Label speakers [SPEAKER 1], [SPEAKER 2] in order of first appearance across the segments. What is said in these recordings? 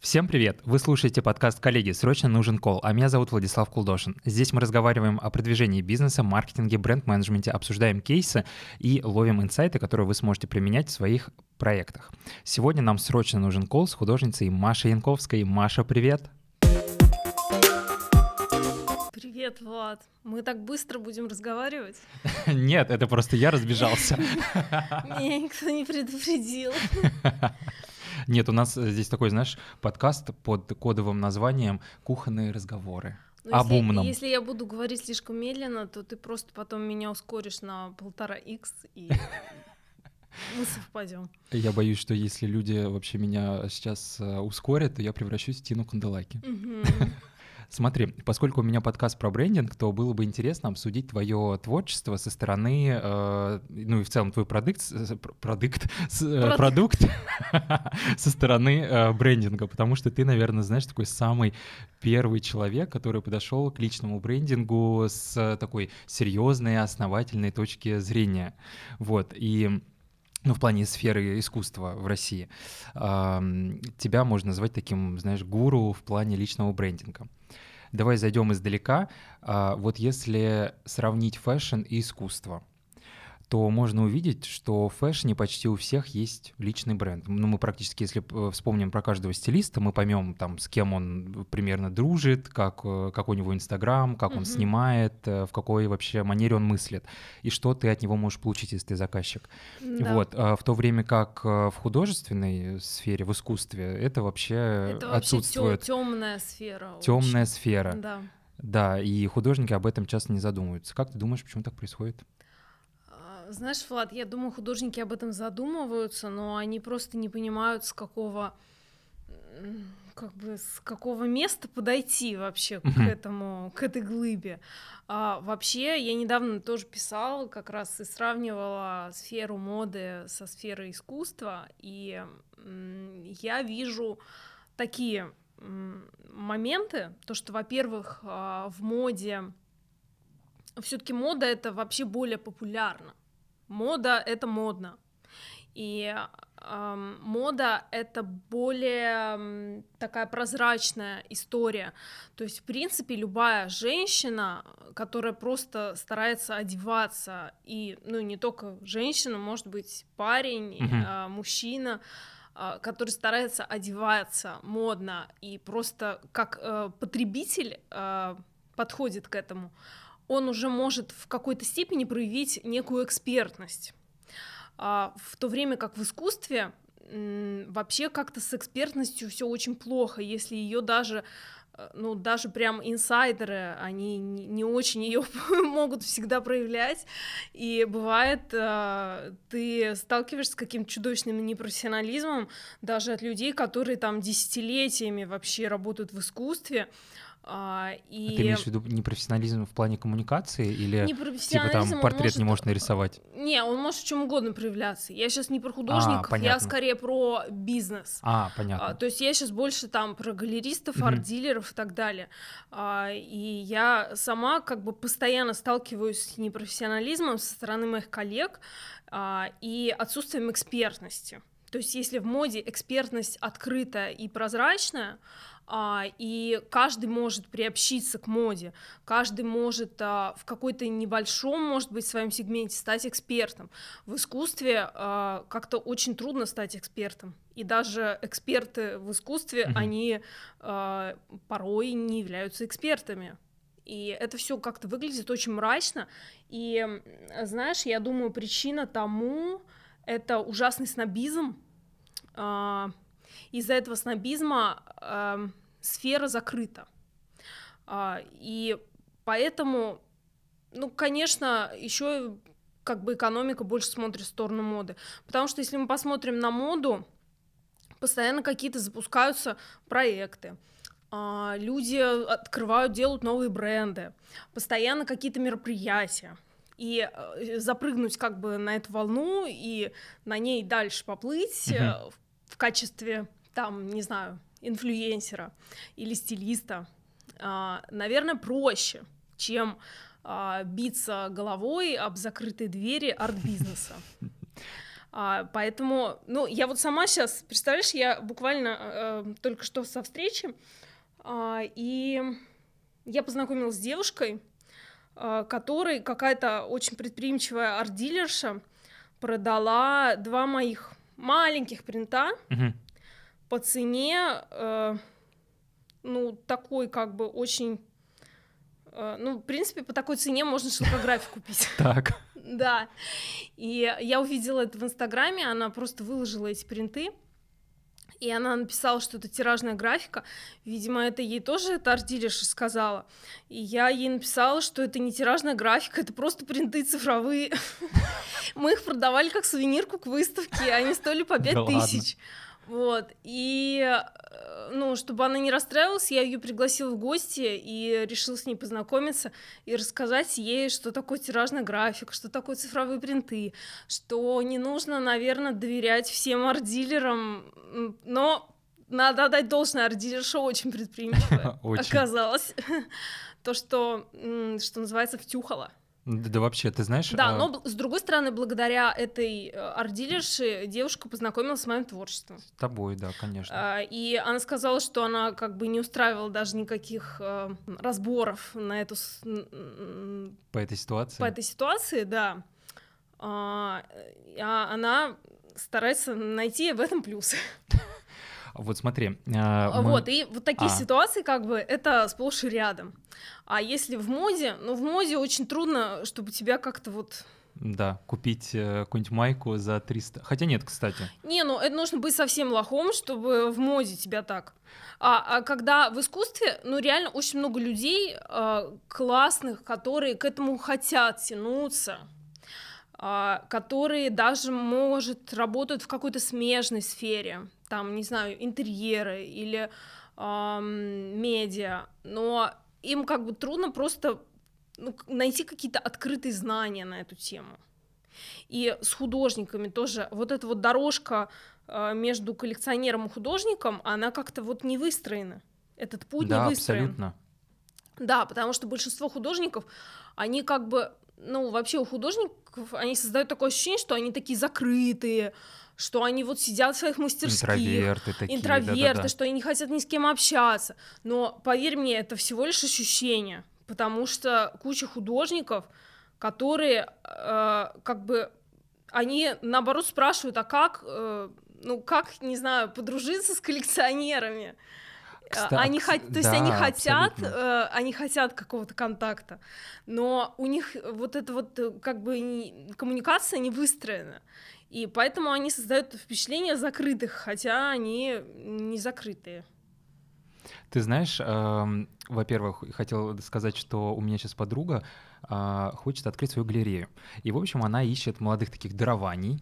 [SPEAKER 1] Всем привет! Вы слушаете подкаст «Коллеги. Срочно нужен кол», а меня зовут Владислав Кулдошин. Здесь мы разговариваем о продвижении бизнеса, маркетинге, бренд-менеджменте, обсуждаем кейсы и ловим инсайты, которые вы сможете применять в своих проектах. Сегодня нам срочно нужен кол с художницей Машей Янковской. Маша, привет!
[SPEAKER 2] Привет, Влад. Мы так быстро будем разговаривать?
[SPEAKER 1] Нет, это просто я разбежался.
[SPEAKER 2] Меня никто не предупредил.
[SPEAKER 1] Нет, у нас здесь такой, знаешь, подкаст под кодовым названием «Кухонные разговоры».
[SPEAKER 2] Ну, Об если, умном. Если я буду говорить слишком медленно, то ты просто потом меня ускоришь на полтора икс и мы совпадем.
[SPEAKER 1] Я боюсь, что если люди вообще меня сейчас э, ускорят, то я превращусь в Тину Канделаки. Смотри, поскольку у меня подкаст про брендинг, то было бы интересно обсудить твое творчество со стороны, э, ну и в целом твой продукт, продукт, э, продукт со стороны э, брендинга, потому что ты, наверное, знаешь, такой самый первый человек, который подошел к личному брендингу с такой серьезной, основательной точки зрения. Вот, и ну, в плане сферы искусства в России. Тебя можно назвать таким, знаешь, гуру в плане личного брендинга. Давай зайдем издалека. А, вот если сравнить fashion и искусство, то можно увидеть, что в фэшне почти у всех есть личный бренд. Ну, мы практически, если э, вспомним про каждого стилиста, мы поймем, там, с кем он примерно дружит, как, э, как у него Инстаграм, как он снимает, э, в какой вообще манере он мыслит, и что ты от него можешь получить, если ты заказчик. Да. Вот. А в то время как в художественной сфере, в искусстве, это вообще это отсутствует.
[SPEAKER 2] Это темная сфера.
[SPEAKER 1] Темная сфера. Да. Да, и художники об этом часто не задумываются. Как ты думаешь, почему так происходит?
[SPEAKER 2] Знаешь, Влад, я думаю, художники об этом задумываются, но они просто не понимают, с какого как бы с какого места подойти вообще к этому, к этой глыбе. А, вообще, я недавно тоже писала, как раз и сравнивала сферу моды со сферой искусства, и я вижу такие моменты, то, что, во-первых, а, в моде все-таки мода это вообще более популярно. Мода — это модно. И э, мода — это более такая прозрачная история. То есть, в принципе, любая женщина, которая просто старается одеваться, и, ну, не только женщина, может быть, парень, mm-hmm. э, мужчина, э, который старается одеваться модно и просто как э, потребитель э, подходит к этому, он уже может в какой-то степени проявить некую экспертность. А, в то время как в искусстве вообще как-то с экспертностью все очень плохо, если ее даже э, ну, даже прям инсайдеры, они не очень ее могут всегда проявлять, и бывает, э, ты сталкиваешься с каким-то чудовищным непрофессионализмом даже от людей, которые там десятилетиями вообще работают в искусстве,
[SPEAKER 1] а, и... а ты имеешь в виду непрофессионализм в плане коммуникации или типа там портрет может... не может нарисовать?
[SPEAKER 2] Не, он может в чем угодно проявляться. Я сейчас не про художников, а, я скорее про бизнес.
[SPEAKER 1] А, понятно.
[SPEAKER 2] А, то есть я сейчас больше там про галеристов, арт-дилеров и так далее. А, и я сама как бы постоянно сталкиваюсь с непрофессионализмом со стороны моих коллег а, и отсутствием экспертности. То есть если в моде экспертность открытая и прозрачная, а, и каждый может приобщиться к моде, каждый может а, в какой-то небольшом, может быть, своем сегменте стать экспертом. В искусстве а, как-то очень трудно стать экспертом, и даже эксперты в искусстве, mm-hmm. они порой не являются экспертами. И это все как-то выглядит очень мрачно. И знаешь, я думаю, причина тому это ужасный снобизм. Из-за этого снобизма сфера закрыта. А, и поэтому, ну, конечно, еще как бы экономика больше смотрит в сторону моды. Потому что если мы посмотрим на моду, постоянно какие-то запускаются проекты. А, люди открывают, делают новые бренды, постоянно какие-то мероприятия. И э, запрыгнуть как бы на эту волну и на ней дальше поплыть mm-hmm. в качестве, там, не знаю, инфлюенсера или стилиста, а, наверное, проще, чем а, биться головой об закрытые двери арт-бизнеса. А, поэтому, ну, я вот сама сейчас, представляешь, я буквально э, только что со встречи, э, и я познакомилась с девушкой, э, которой какая-то очень предприимчивая арт-дилерша продала два моих маленьких принта
[SPEAKER 1] Мгм.
[SPEAKER 2] по цене, э, ну, такой как бы очень... э, ну, в принципе, по такой цене можно шелкографию купить.
[SPEAKER 1] Так.
[SPEAKER 2] Да. И я увидела это в Инстаграме, она просто выложила эти принты. И она написала, что это тиражная графика. Видимо, это ей тоже эта арт-дилерша сказала. И я ей написала, что это не тиражная графика, это просто принты цифровые. Мы их продавали как сувенирку к выставке, они стоили по
[SPEAKER 1] Да
[SPEAKER 2] 5
[SPEAKER 1] ладно.
[SPEAKER 2] Вот. И, э, ну, чтобы она не расстраивалась, я ее пригласила в гости и решила с ней познакомиться и рассказать ей, что такое тиражная графика, что такое цифровые принты, что не нужно, наверное, доверять всем арт-дилерам, но надо отдать должное, арт-дилерша очень предприимчивая
[SPEAKER 1] Очень.
[SPEAKER 2] оказалась. То, что, что называется, втюхала.
[SPEAKER 1] Да, да вообще, ты знаешь...
[SPEAKER 2] Да,
[SPEAKER 1] а,
[SPEAKER 2] но с другой стороны, благодаря этой э, арт-дилерше девушка познакомилась с моим творчеством.
[SPEAKER 1] С тобой, да, конечно.
[SPEAKER 2] А, И она сказала, что она как бы не устраивала даже никаких э, разборов на эту
[SPEAKER 1] По этой ситуации.
[SPEAKER 2] по этой ситуации, да. А а она старается найти в этом плюсы.
[SPEAKER 1] Вот смотри. а, мы-
[SPEAKER 2] Вот, и вот такие
[SPEAKER 1] А.
[SPEAKER 2] ситуации, как бы, это сплошь и рядом. А если в моде, ну, в моде очень трудно, чтобы тебя как-то вот...
[SPEAKER 1] Да, купить э, какую-нибудь майку за 300. Хотя нет, кстати.
[SPEAKER 2] Не, ну, это нужно быть совсем лохом, чтобы в моде тебя так. А, а когда в искусстве, ну, реально очень много людей а, классных, которые к этому хотят тянуться, а, которые даже, может, работают в какой-то смежной сфере, там, не знаю, интерьеры или ам, медиа, но им как бы трудно просто ну, найти какие-то открытые знания на эту тему. И с художниками тоже вот эта вот дорожка а, между коллекционером и художником, она как-то вот не выстроена. Этот путь
[SPEAKER 1] да,
[SPEAKER 2] не выстроен.
[SPEAKER 1] абсолютно.
[SPEAKER 2] Да, потому что большинство художников, они как бы, ну, вообще у художников, они создают такое ощущение, что они такие закрытые, что они вот сидят в своих мастерских.
[SPEAKER 1] Интроверты такие.
[SPEAKER 2] интроверты,
[SPEAKER 1] да-да-да.
[SPEAKER 2] что они не хотят ни с кем общаться. Но поверь мне, это всего лишь ощущение, потому что куча художников, которые э, как бы они наоборот спрашивают, а как, э, ну как, не знаю, подружиться с коллекционерами. Э,
[SPEAKER 1] Кста-
[SPEAKER 2] Они хот- то есть они
[SPEAKER 1] да,
[SPEAKER 2] хотят, э, они хотят какого-то контакта, но у них вот эта вот э, как бы не- коммуникация не выстроена. И поэтому они создают впечатление закрытых, хотя они не закрытые.
[SPEAKER 1] Ты знаешь, эм, во-первых, хотел сказать, что у меня сейчас подруга а, хочет открыть свою галерею. И, в общем, она ищет молодых таких дарований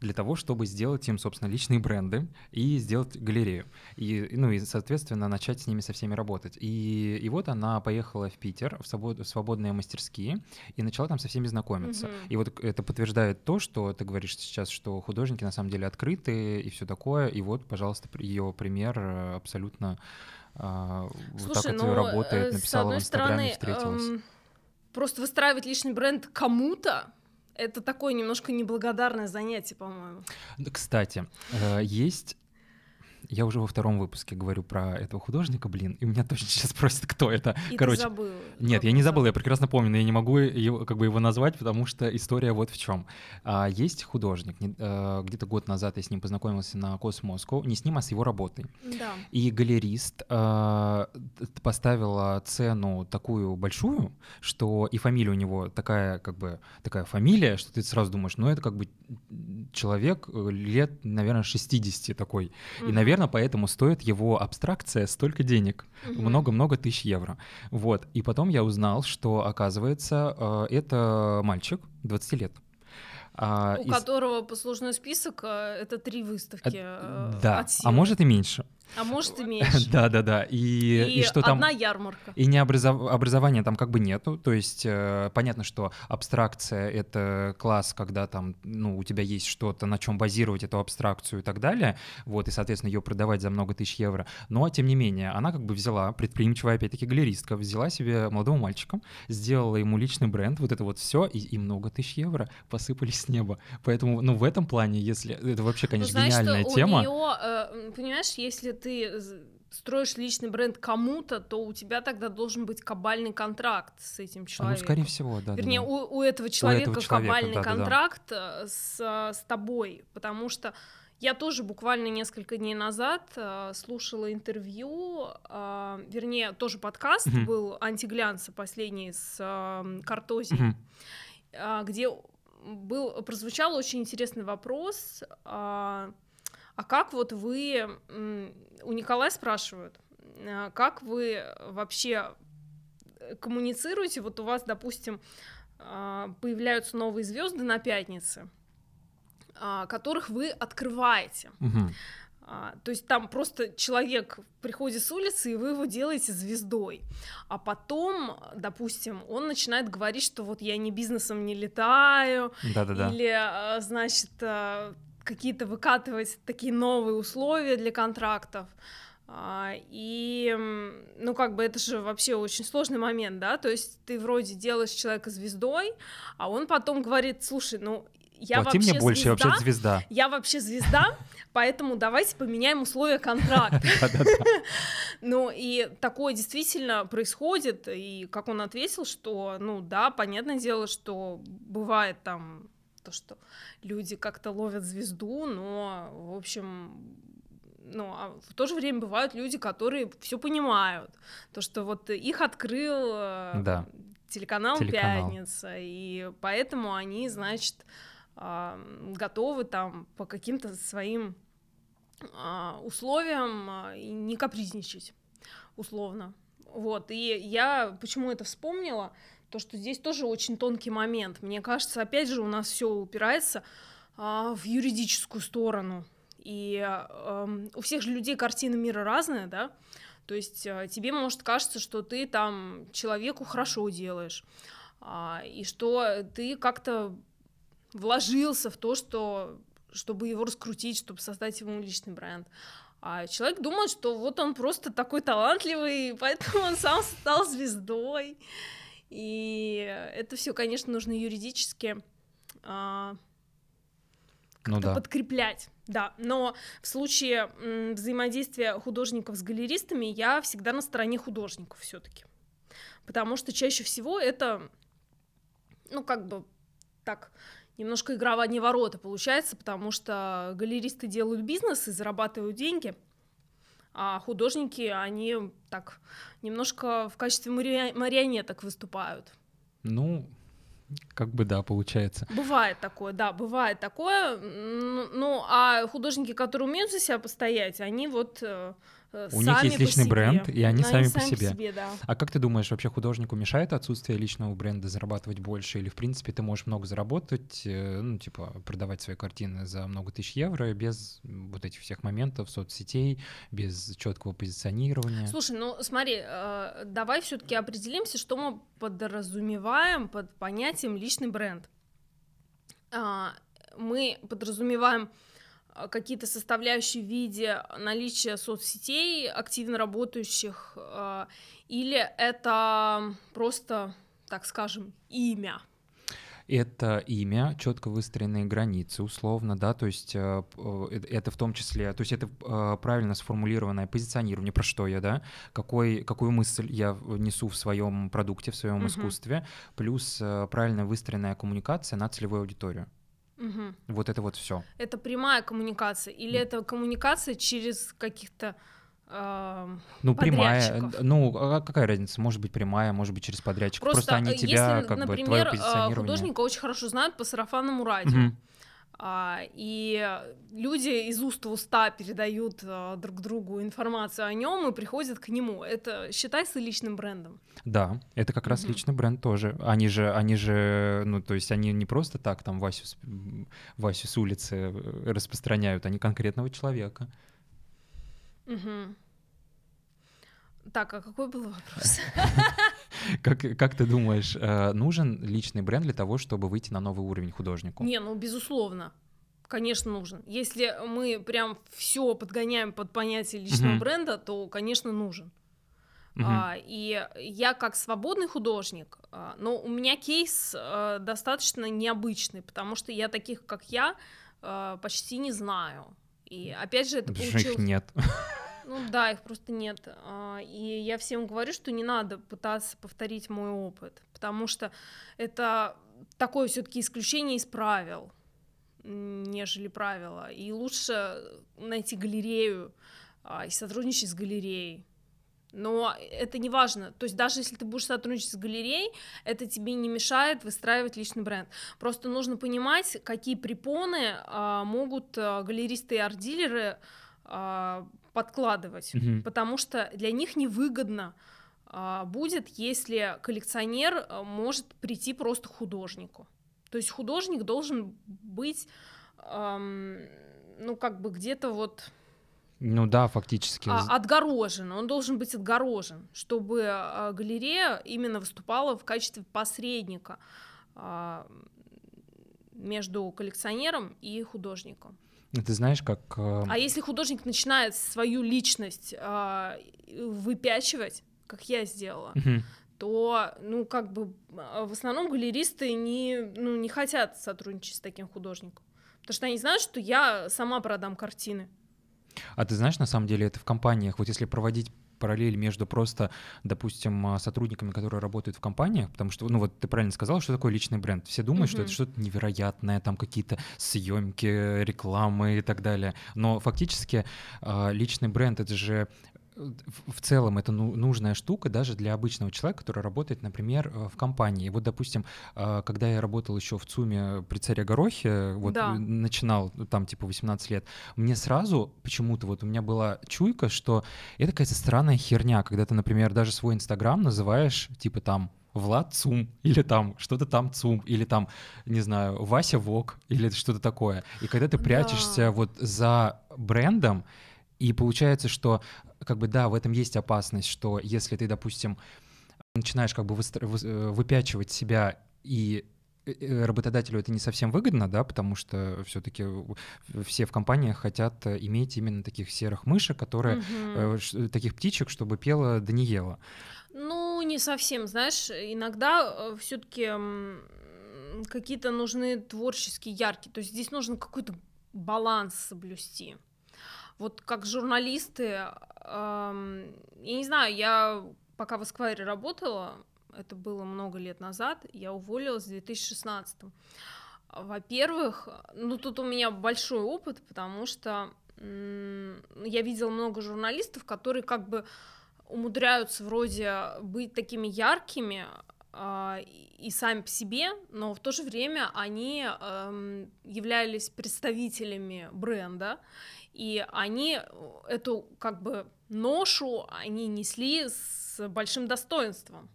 [SPEAKER 1] для того, чтобы сделать им, собственно, личные бренды и сделать галерею. И, ну и, соответственно, начать с ними со всеми работать. И, и вот она поехала в Питер, в, свобод- в свободные мастерские, и начала там со всеми знакомиться.
[SPEAKER 2] Мгм.
[SPEAKER 1] И вот это подтверждает то, что ты говоришь сейчас, что художники на самом деле открыты и все такое. И вот, пожалуйста, ее пример абсолютно а, вот так
[SPEAKER 2] ну,
[SPEAKER 1] работает.
[SPEAKER 2] э, с
[SPEAKER 1] Написала в
[SPEAKER 2] одной
[SPEAKER 1] Инстаграме,
[SPEAKER 2] стороны,
[SPEAKER 1] встретилась.
[SPEAKER 2] эм, просто выстраивать личный бренд кому-то это такое немножко неблагодарное занятие, по-моему.
[SPEAKER 1] Кстати, э, есть... Я уже во втором выпуске говорю про этого художника, блин, и меня точно сейчас спросят, кто это.
[SPEAKER 2] И
[SPEAKER 1] Короче,
[SPEAKER 2] ты забыл.
[SPEAKER 1] Нет,
[SPEAKER 2] как
[SPEAKER 1] я не забыл, я прекрасно помню, но я не могу его, как бы его назвать, потому что история вот в чем. есть художник, не- э, где-то год назад я с ним познакомился на Космоску, не с ним, а с его работой.
[SPEAKER 2] Да.
[SPEAKER 1] И галерист т- поставила цену такую большую, что и фамилия у него такая, как бы, такая фамилия, что ты сразу думаешь, ну это как бы человек э, лет, наверное, 60 такой. И,
[SPEAKER 2] Мгм.
[SPEAKER 1] Наверное, поэтому стоит его абстракция столько денег много-много тысяч евро. Вот. И потом я узнал, что, оказывается, э, это мальчик 20 лет. А,
[SPEAKER 2] У
[SPEAKER 1] из-
[SPEAKER 2] которого послужной список э, это три выставки. э,
[SPEAKER 1] Да,
[SPEAKER 2] от
[SPEAKER 1] а может и меньше.
[SPEAKER 2] А может и меньше.
[SPEAKER 1] Да, да, да. И,
[SPEAKER 2] И,
[SPEAKER 1] что там?
[SPEAKER 2] одна ярмарка.
[SPEAKER 1] И не образов- образования там как бы нету, то есть э, понятно, что абстракция — это класс, когда там, ну, у тебя есть что-то, на чем базировать эту абстракцию и так далее, вот, и, соответственно, ее продавать за много тысяч евро. Но, тем не менее, она как бы взяла, предприимчивая, опять-таки, галеристка, взяла себе молодого мальчика, сделала ему личный бренд, вот это вот все, и, и много тысяч евро посыпались с неба. Поэтому, ну, в этом плане, если... Это вообще,
[SPEAKER 2] Ну,
[SPEAKER 1] конечно,
[SPEAKER 2] знаешь,
[SPEAKER 1] гениальная
[SPEAKER 2] что
[SPEAKER 1] тема.
[SPEAKER 2] у нее, понимаешь, если ты строишь личный бренд кому-то, то у тебя тогда должен быть кабальный контракт с этим
[SPEAKER 1] Ну,
[SPEAKER 2] человеком.
[SPEAKER 1] скорее всего, да. да,
[SPEAKER 2] Вернее,
[SPEAKER 1] да.
[SPEAKER 2] у, у этого человека
[SPEAKER 1] человека,
[SPEAKER 2] кабальный
[SPEAKER 1] да-да-да.
[SPEAKER 2] контракт э, с, э, с тобой, потому что я тоже буквально несколько дней назад э, слушала интервью, э, вернее, тоже подкаст
[SPEAKER 1] Мгм.
[SPEAKER 2] был антиглянца последний с э, Картози,
[SPEAKER 1] Мгм.
[SPEAKER 2] а, где был, прозвучал очень интересный вопрос, а, а как вот вы, у Николая спрашивают, а, как вы вообще коммуницируете, вот у вас, допустим, а, появляются новые звезды на пятнице, а, которых вы открываете. А, То есть там просто человек приходит с улицы, и вы его делаете звездой. А потом, допустим, он начинает говорить, что вот я ни бизнесом не летаю,
[SPEAKER 1] Да-да-да.
[SPEAKER 2] или, значит, какие-то выкатывать такие новые условия для контрактов. А, И, ну, как бы это же вообще очень сложный момент, да, то есть ты вроде делаешь человека звездой, а он потом говорит, слушай, ну, я
[SPEAKER 1] Плати
[SPEAKER 2] вообще
[SPEAKER 1] мне больше, я
[SPEAKER 2] звезда,
[SPEAKER 1] вообще звезда.
[SPEAKER 2] я вообще звезда, поэтому давайте поменяем условия контракта. Ну, и такое действительно происходит, и как он ответил, что, ну, да, понятное дело, что бывает там то, что люди как-то ловят звезду, но, в общем, ну, а в то же время бывают люди, которые все понимают. То, что вот их открыл э,
[SPEAKER 1] Да.
[SPEAKER 2] телеканал,
[SPEAKER 1] Телеканал.
[SPEAKER 2] Пятница, и поэтому они, значит, готовы там по каким-то своим а, условиям а, не капризничать, условно. Вот, и я почему это вспомнила, то, что здесь тоже очень тонкий момент. Мне кажется, опять же, у нас все упирается а, в юридическую сторону. И а, у всех же людей картина мира разная, да? То есть а, тебе может кажется, что ты там человеку хорошо делаешь, а, и что ты как-то вложился в то, что чтобы его раскрутить, чтобы создать ему личный бренд. А человек думает, что вот он просто такой талантливый, поэтому он сам стал звездой. И это все, конечно, нужно юридически а,
[SPEAKER 1] Ну да.
[SPEAKER 2] подкреплять. Да, но в случае м, взаимодействия художников с галеристами я всегда на стороне художников все-таки. Потому что чаще всего это, ну, как бы так, немножко игра в одни ворота получается, потому что галеристы делают бизнес и зарабатывают деньги, а художники, они так немножко в качестве мари- марионеток выступают.
[SPEAKER 1] Ну, как бы да, получается.
[SPEAKER 2] Бывает такое, да, бывает такое. Ну, а художники, которые умеют за себя постоять, они вот э,
[SPEAKER 1] У них
[SPEAKER 2] сами
[SPEAKER 1] есть личный
[SPEAKER 2] себе.
[SPEAKER 1] бренд, и они сами по себе.
[SPEAKER 2] себе, да.
[SPEAKER 1] А как ты думаешь, вообще художнику мешает отсутствие личного бренда зарабатывать больше? Или, в принципе, ты можешь много заработать, э, ну, типа, продавать свои картины за много тысяч евро без вот этих всех моментов соцсетей, без четкого позиционирования?
[SPEAKER 2] Слушай, ну смотри, э, давай все-таки определимся, что мы подразумеваем под понятием личный бренд. А, Мы подразумеваем какие-то составляющие в виде наличия соцсетей, активно работающих, а, или это просто, так скажем, имя.
[SPEAKER 1] Это имя, четко выстроенные границы, условно, да, то есть э, э, это в том числе, то есть это э, правильно сформулированное позиционирование, про что я, да, какой, какую мысль я несу в своем продукте, в своем
[SPEAKER 2] Мгм.
[SPEAKER 1] искусстве, плюс э, правильно выстроенная коммуникация на целевую аудиторию.
[SPEAKER 2] Мгм.
[SPEAKER 1] Вот это вот все.
[SPEAKER 2] Это прямая коммуникация, или это коммуникация через каких-то
[SPEAKER 1] Ну, прямая,
[SPEAKER 2] Подрядчиков.
[SPEAKER 1] э, ну, а какая разница? Может быть, прямая, может быть, через подрядчика. Просто,
[SPEAKER 2] Просто,
[SPEAKER 1] они
[SPEAKER 2] э,
[SPEAKER 1] тебя,
[SPEAKER 2] если,
[SPEAKER 1] как бы,
[SPEAKER 2] например,
[SPEAKER 1] твое
[SPEAKER 2] а,
[SPEAKER 1] позиционирование.
[SPEAKER 2] художника очень хорошо знают по сарафанному радио,
[SPEAKER 1] Мгм.
[SPEAKER 2] А, и люди из уст в уста передают а, друг другу информацию о нем и приходят к нему. Это считается личным брендом.
[SPEAKER 1] Да, это как раз
[SPEAKER 2] Мгм.
[SPEAKER 1] личный бренд тоже. Они же, они же, ну, то есть они не просто так там Васю, Васю с улицы э, распространяют, они конкретного человека.
[SPEAKER 2] Угу. Так, а какой был вопрос?
[SPEAKER 1] Как, как ты думаешь, э, нужен личный бренд для того, чтобы выйти на новый уровень художнику?
[SPEAKER 2] Не, ну безусловно. Конечно, нужен. Если мы прям все подгоняем под понятие личного
[SPEAKER 1] Мгм.
[SPEAKER 2] бренда, то, конечно, нужен.
[SPEAKER 1] Мгм.
[SPEAKER 2] А, и я как свободный художник, а, но у меня кейс а, достаточно необычный, потому что я таких, как я, а, почти не знаю. И опять же, это
[SPEAKER 1] Потому их
[SPEAKER 2] получилось...
[SPEAKER 1] нет.
[SPEAKER 2] Ну да, их просто нет. А, И я всем говорю, что не надо пытаться повторить мой опыт, потому что это такое все-таки исключение из правил, нежели правило. И лучше найти галерею а, и сотрудничать с галереей. Но это не важно. То есть даже если ты будешь сотрудничать с галереей, это тебе не мешает выстраивать личный бренд. Просто нужно понимать, какие препоны а, могут а, галеристы и арт-дилеры а, подкладывать,
[SPEAKER 1] Мгм.
[SPEAKER 2] потому что для них невыгодно а, будет, если коллекционер а, может прийти просто художнику. То есть художник должен быть, ам, ну как бы где-то вот
[SPEAKER 1] Ну да, фактически.
[SPEAKER 2] а, отгорожен, он должен быть отгорожен, чтобы а, галерея именно выступала в качестве посредника между коллекционером и художником.
[SPEAKER 1] Ты знаешь, как... э,
[SPEAKER 2] А если художник начинает свою личность а, выпячивать, как я сделала,
[SPEAKER 1] мгм.
[SPEAKER 2] то, ну, как бы, а, в основном галеристы не, ну, не хотят сотрудничать с таким художником. Потому что они знают, что я сама продам картины.
[SPEAKER 1] А ты знаешь, на самом деле это в компаниях, вот если проводить параллель между просто, допустим, а, сотрудниками, которые работают в компаниях, потому что, ну вот ты правильно сказал, что такое личный бренд. Все думают, что
[SPEAKER 2] Мгм.
[SPEAKER 1] это что-то невероятное, там какие-то съемки, рекламы и так далее. Но фактически а, личный бренд это же в целом это ну- нужная штука даже для обычного человека, который работает, например, э, в компании. Вот, допустим, а, когда я работал еще в ЦУМе при царе Горохе, вот
[SPEAKER 2] Да.
[SPEAKER 1] э, начинал ну, там типа 18 лет, мне сразу почему-то вот у меня была чуйка, что это какая-то странная херня, когда ты, например, даже свой Инстаграм называешь типа там Влад Цум, или там что-то там Цум, или там, не знаю, Вася Вок, или что-то такое. И когда ты
[SPEAKER 2] Да.
[SPEAKER 1] прячешься вот за брендом, и получается, что как бы да, в этом есть опасность, что если ты, допустим, начинаешь как бы э, выпячивать себя и э, э, работодателю это не совсем выгодно, да, потому что все-таки все в компаниях хотят иметь именно таких серых мышек, которые ш- таких птичек, чтобы пела да не ела.
[SPEAKER 2] Ну, не совсем, знаешь, иногда все-таки какие-то нужны творческие яркие, то есть здесь нужно какой-то баланс соблюсти. Вот как журналисты, ам, я не знаю, я пока в Эсквайре работала, это было много лет назад, я уволилась в 2016. Во-первых, ну тут у меня большой опыт, потому что я видела много журналистов, которые как бы умудряются вроде быть такими яркими а, и сами по себе, но в то же время они эм, являлись представителями бренда, и они эту как бы ношу они несли с большим достоинством.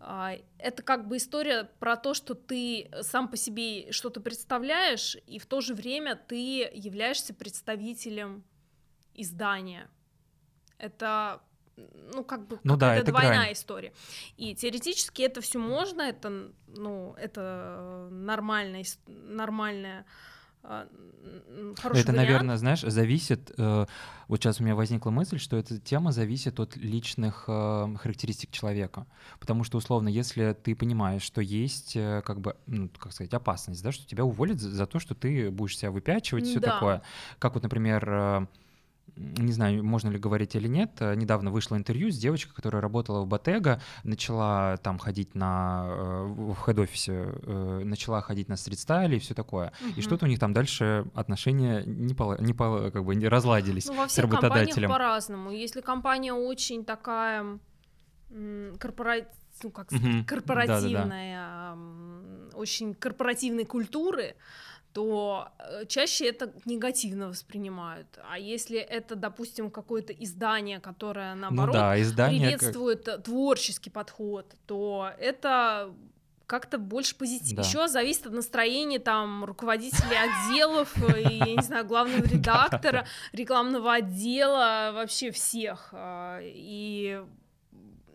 [SPEAKER 2] А, Это как бы история про то, что ты сам по себе что-то представляешь, и в то же время ты являешься представителем издания. Это ну, как бы
[SPEAKER 1] Ну да,
[SPEAKER 2] какая-то
[SPEAKER 1] это
[SPEAKER 2] двойная
[SPEAKER 1] грань.
[SPEAKER 2] история. И теоретически это все можно, это, ну, это нормальная, нормальная хороший
[SPEAKER 1] это,
[SPEAKER 2] вариант.
[SPEAKER 1] наверное, знаешь, зависит. э, вот сейчас у меня возникла мысль, что эта тема зависит от личных э, характеристик человека, потому что условно, если ты понимаешь, что есть э, как бы, ну, как сказать, опасность, да, что тебя уволят за, за то, что ты будешь себя выпячивать, все
[SPEAKER 2] Да.
[SPEAKER 1] такое, как вот, например. Не знаю, можно ли говорить или нет, э, недавно вышло интервью с девочкой, которая работала в Ботега, начала там ходить на, э, в хед-офисе, э, начала ходить на стрит-стайле и все такое. И
[SPEAKER 2] Мгм.
[SPEAKER 1] что-то у них там дальше отношения не, пола- не пола- как бы не разладились
[SPEAKER 2] Ну, во
[SPEAKER 1] с
[SPEAKER 2] всех компаниях
[SPEAKER 1] работодателем.
[SPEAKER 2] по-разному. Если компания очень такая корпора- ну, как сказать,
[SPEAKER 1] Мгм.
[SPEAKER 2] корпоративная, очень корпоративной культуры, то э, чаще это негативно воспринимают. А если это, допустим, какое-то издание, которое
[SPEAKER 1] Ну
[SPEAKER 2] наоборот
[SPEAKER 1] да, издание... как-
[SPEAKER 2] приветствует э, творческий подход, то это как-то больше позитивно. Да. Еще зависит от настроения там руководителей отделов, э, и, я не знаю, главного редактора, рекламного отдела, вообще всех. И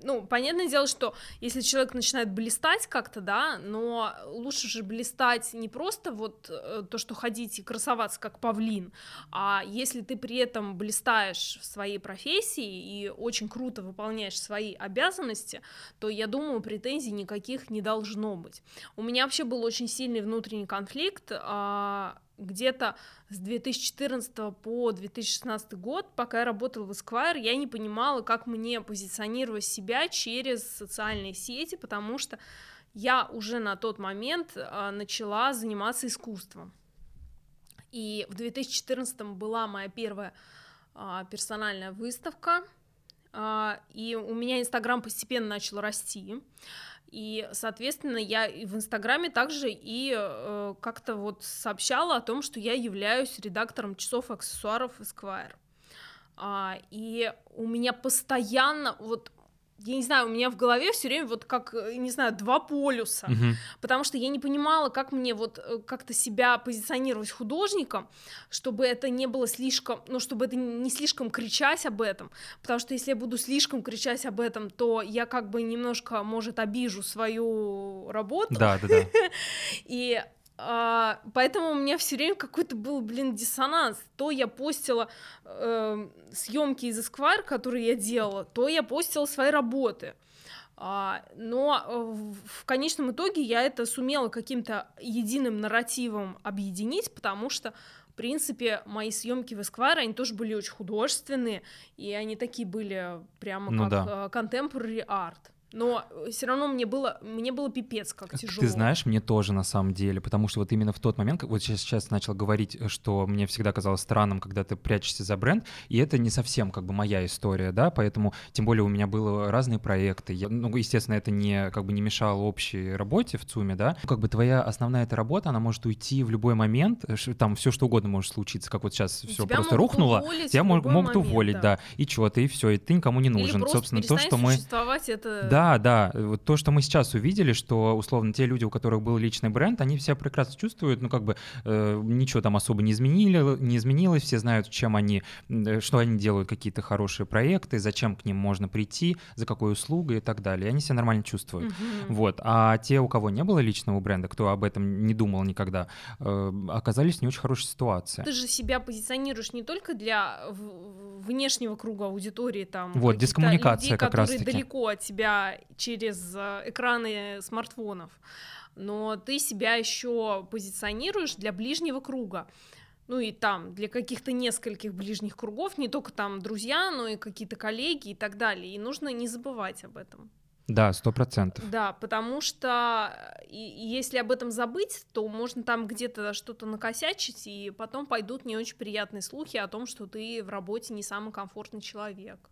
[SPEAKER 2] ну, понятное дело, что если человек начинает блистать как-то, да, но лучше же блистать не просто вот э, то, что ходить и красоваться как павлин, а если ты при этом блистаешь в своей профессии и очень круто выполняешь свои обязанности, то, я думаю, претензий никаких не должно быть. У меня вообще был очень сильный внутренний конфликт, а, где-то с 2014 по 2016 год, пока я работала в Esquire, я не понимала, как мне позиционировать себя через социальные сети, потому что я уже на тот момент а, начала заниматься искусством. И в 2014 была моя первая а, персональная выставка, а, и у меня Инстаграм постепенно начал расти. И, соответственно, я в Инстаграме также и э, как-то вот сообщала о том, что я являюсь редактором часов и аксессуаров Esquire. А, и у меня постоянно, вот я не знаю, у меня в голове все время вот как, э, не знаю, два полюса, угу. потому что я не понимала, как мне вот э, как-то себя позиционировать художником, чтобы это не было слишком, ну, чтобы это не слишком кричать об этом, потому что если я буду слишком кричать об этом, то я как бы немножко, может, обижу свою работу.
[SPEAKER 1] Да, да, да.
[SPEAKER 2] И а, поэтому у меня все время какой-то был, блин, диссонанс. То я постила э, съемки из Esquire, которые я делала, то я постила свои работы. А, но э, в конечном итоге я это сумела каким-то единым нарративом объединить, потому что в принципе, мои съемки в Esquire, они тоже были очень художественные, и они такие были прямо ну, как да. Э, contemporary art но э, все равно мне было, мне было пипец как тяжело.
[SPEAKER 1] Ты знаешь, мне тоже на самом деле, потому что вот именно в тот момент, вот сейчас, сейчас начал говорить, э, что мне всегда казалось странным, когда ты прячешься за бренд, и это не совсем как бы моя история, да, поэтому, тем более у меня было разные проекты, я, ну, естественно, это не как бы не мешало общей работе в ЦУМе, да, ну, как бы твоя основная эта работа, она может уйти в любой момент, э, там все что угодно может случиться, как вот сейчас все просто рухнуло, тебя могут момент, уволить, да. да, и что, ты и все, и ты никому не нужен,
[SPEAKER 2] Или
[SPEAKER 1] собственно, то, что мы...
[SPEAKER 2] это...
[SPEAKER 1] Да, да, да. Вот то, что мы сейчас увидели, что, условно, те люди, у которых был личный бренд, они себя прекрасно чувствуют, ну, как бы э, ничего там особо не изменили, не изменилось, все знают, чем они, э, что они делают, какие-то хорошие проекты, зачем к ним можно прийти, за какой услугой и так далее. И они себя нормально чувствуют. Mm-hmm. Вот. А те, у кого не было личного бренда, кто об этом не думал никогда, э, оказались в не очень хорошей ситуации.
[SPEAKER 2] Ты же себя позиционируешь не только для внешнего круга аудитории, там,
[SPEAKER 1] вот, дискоммуникация
[SPEAKER 2] людей,
[SPEAKER 1] как
[SPEAKER 2] которые
[SPEAKER 1] раз-таки.
[SPEAKER 2] далеко от тебя через э, экраны смартфонов, но ты себя еще позиционируешь для ближнего круга. Ну и там для каких-то нескольких ближних кругов, не только там друзья, но и какие-то коллеги и так далее. И нужно не забывать об этом.
[SPEAKER 1] Да, сто процентов.
[SPEAKER 2] Да, потому что э, если об этом забыть, то можно там где-то что-то накосячить, и потом пойдут не очень приятные слухи о том, что ты в работе не самый комфортный человек.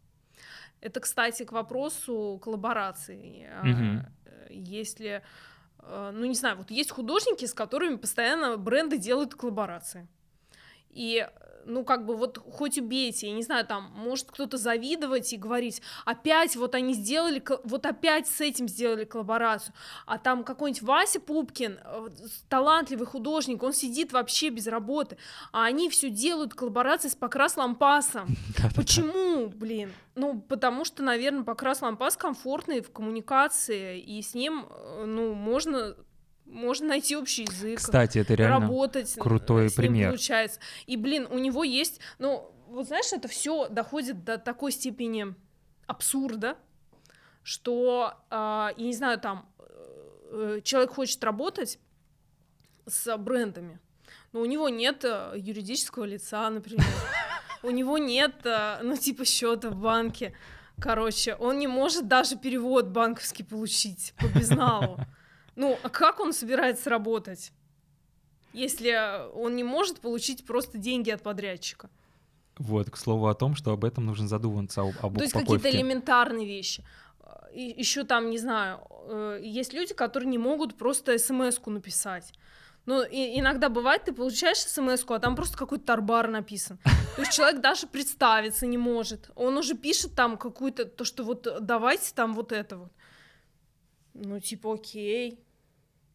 [SPEAKER 2] Это, кстати, к вопросу коллаборации. Угу. Если, э, ну не знаю, вот есть художники, с которыми постоянно бренды делают коллаборации. И ну, как бы вот хоть убейте, я не знаю, там, может кто-то завидовать и говорить, опять вот они сделали, вот опять с этим сделали коллаборацию, а там какой-нибудь Вася Пупкин, э, талантливый художник, он сидит вообще без работы, а они все делают коллаборации с Покрас Лампасом. Почему, блин? Ну, потому что, наверное, Покрас Лампас комфортный в коммуникации, и с ним, э, ну, можно можно найти общий язык.
[SPEAKER 1] Кстати, это реально работать крутой с пример.
[SPEAKER 2] Получается. И, блин, у него есть, ну, вот знаешь, это все доходит до такой степени абсурда, что, э, я не знаю, там, э, человек хочет работать с брендами, но у него нет э, юридического лица, например, у него нет, э, ну, типа, счета в банке, короче, он не может даже перевод банковский получить по безналу. Ну, а как он собирается работать, если он не может получить просто деньги от подрядчика?
[SPEAKER 1] Вот, к слову о том, что об этом нужно задуматься, об, об
[SPEAKER 2] То есть какие-то элементарные вещи. Еще там, не знаю, э, есть люди, которые не могут просто смс-ку написать. Ну, и иногда бывает, ты получаешь смс а там просто какой-то тарбар написан. То есть человек даже представиться не может. Он уже пишет там какую-то, то, что вот давайте там вот это вот. Ну, типа, окей.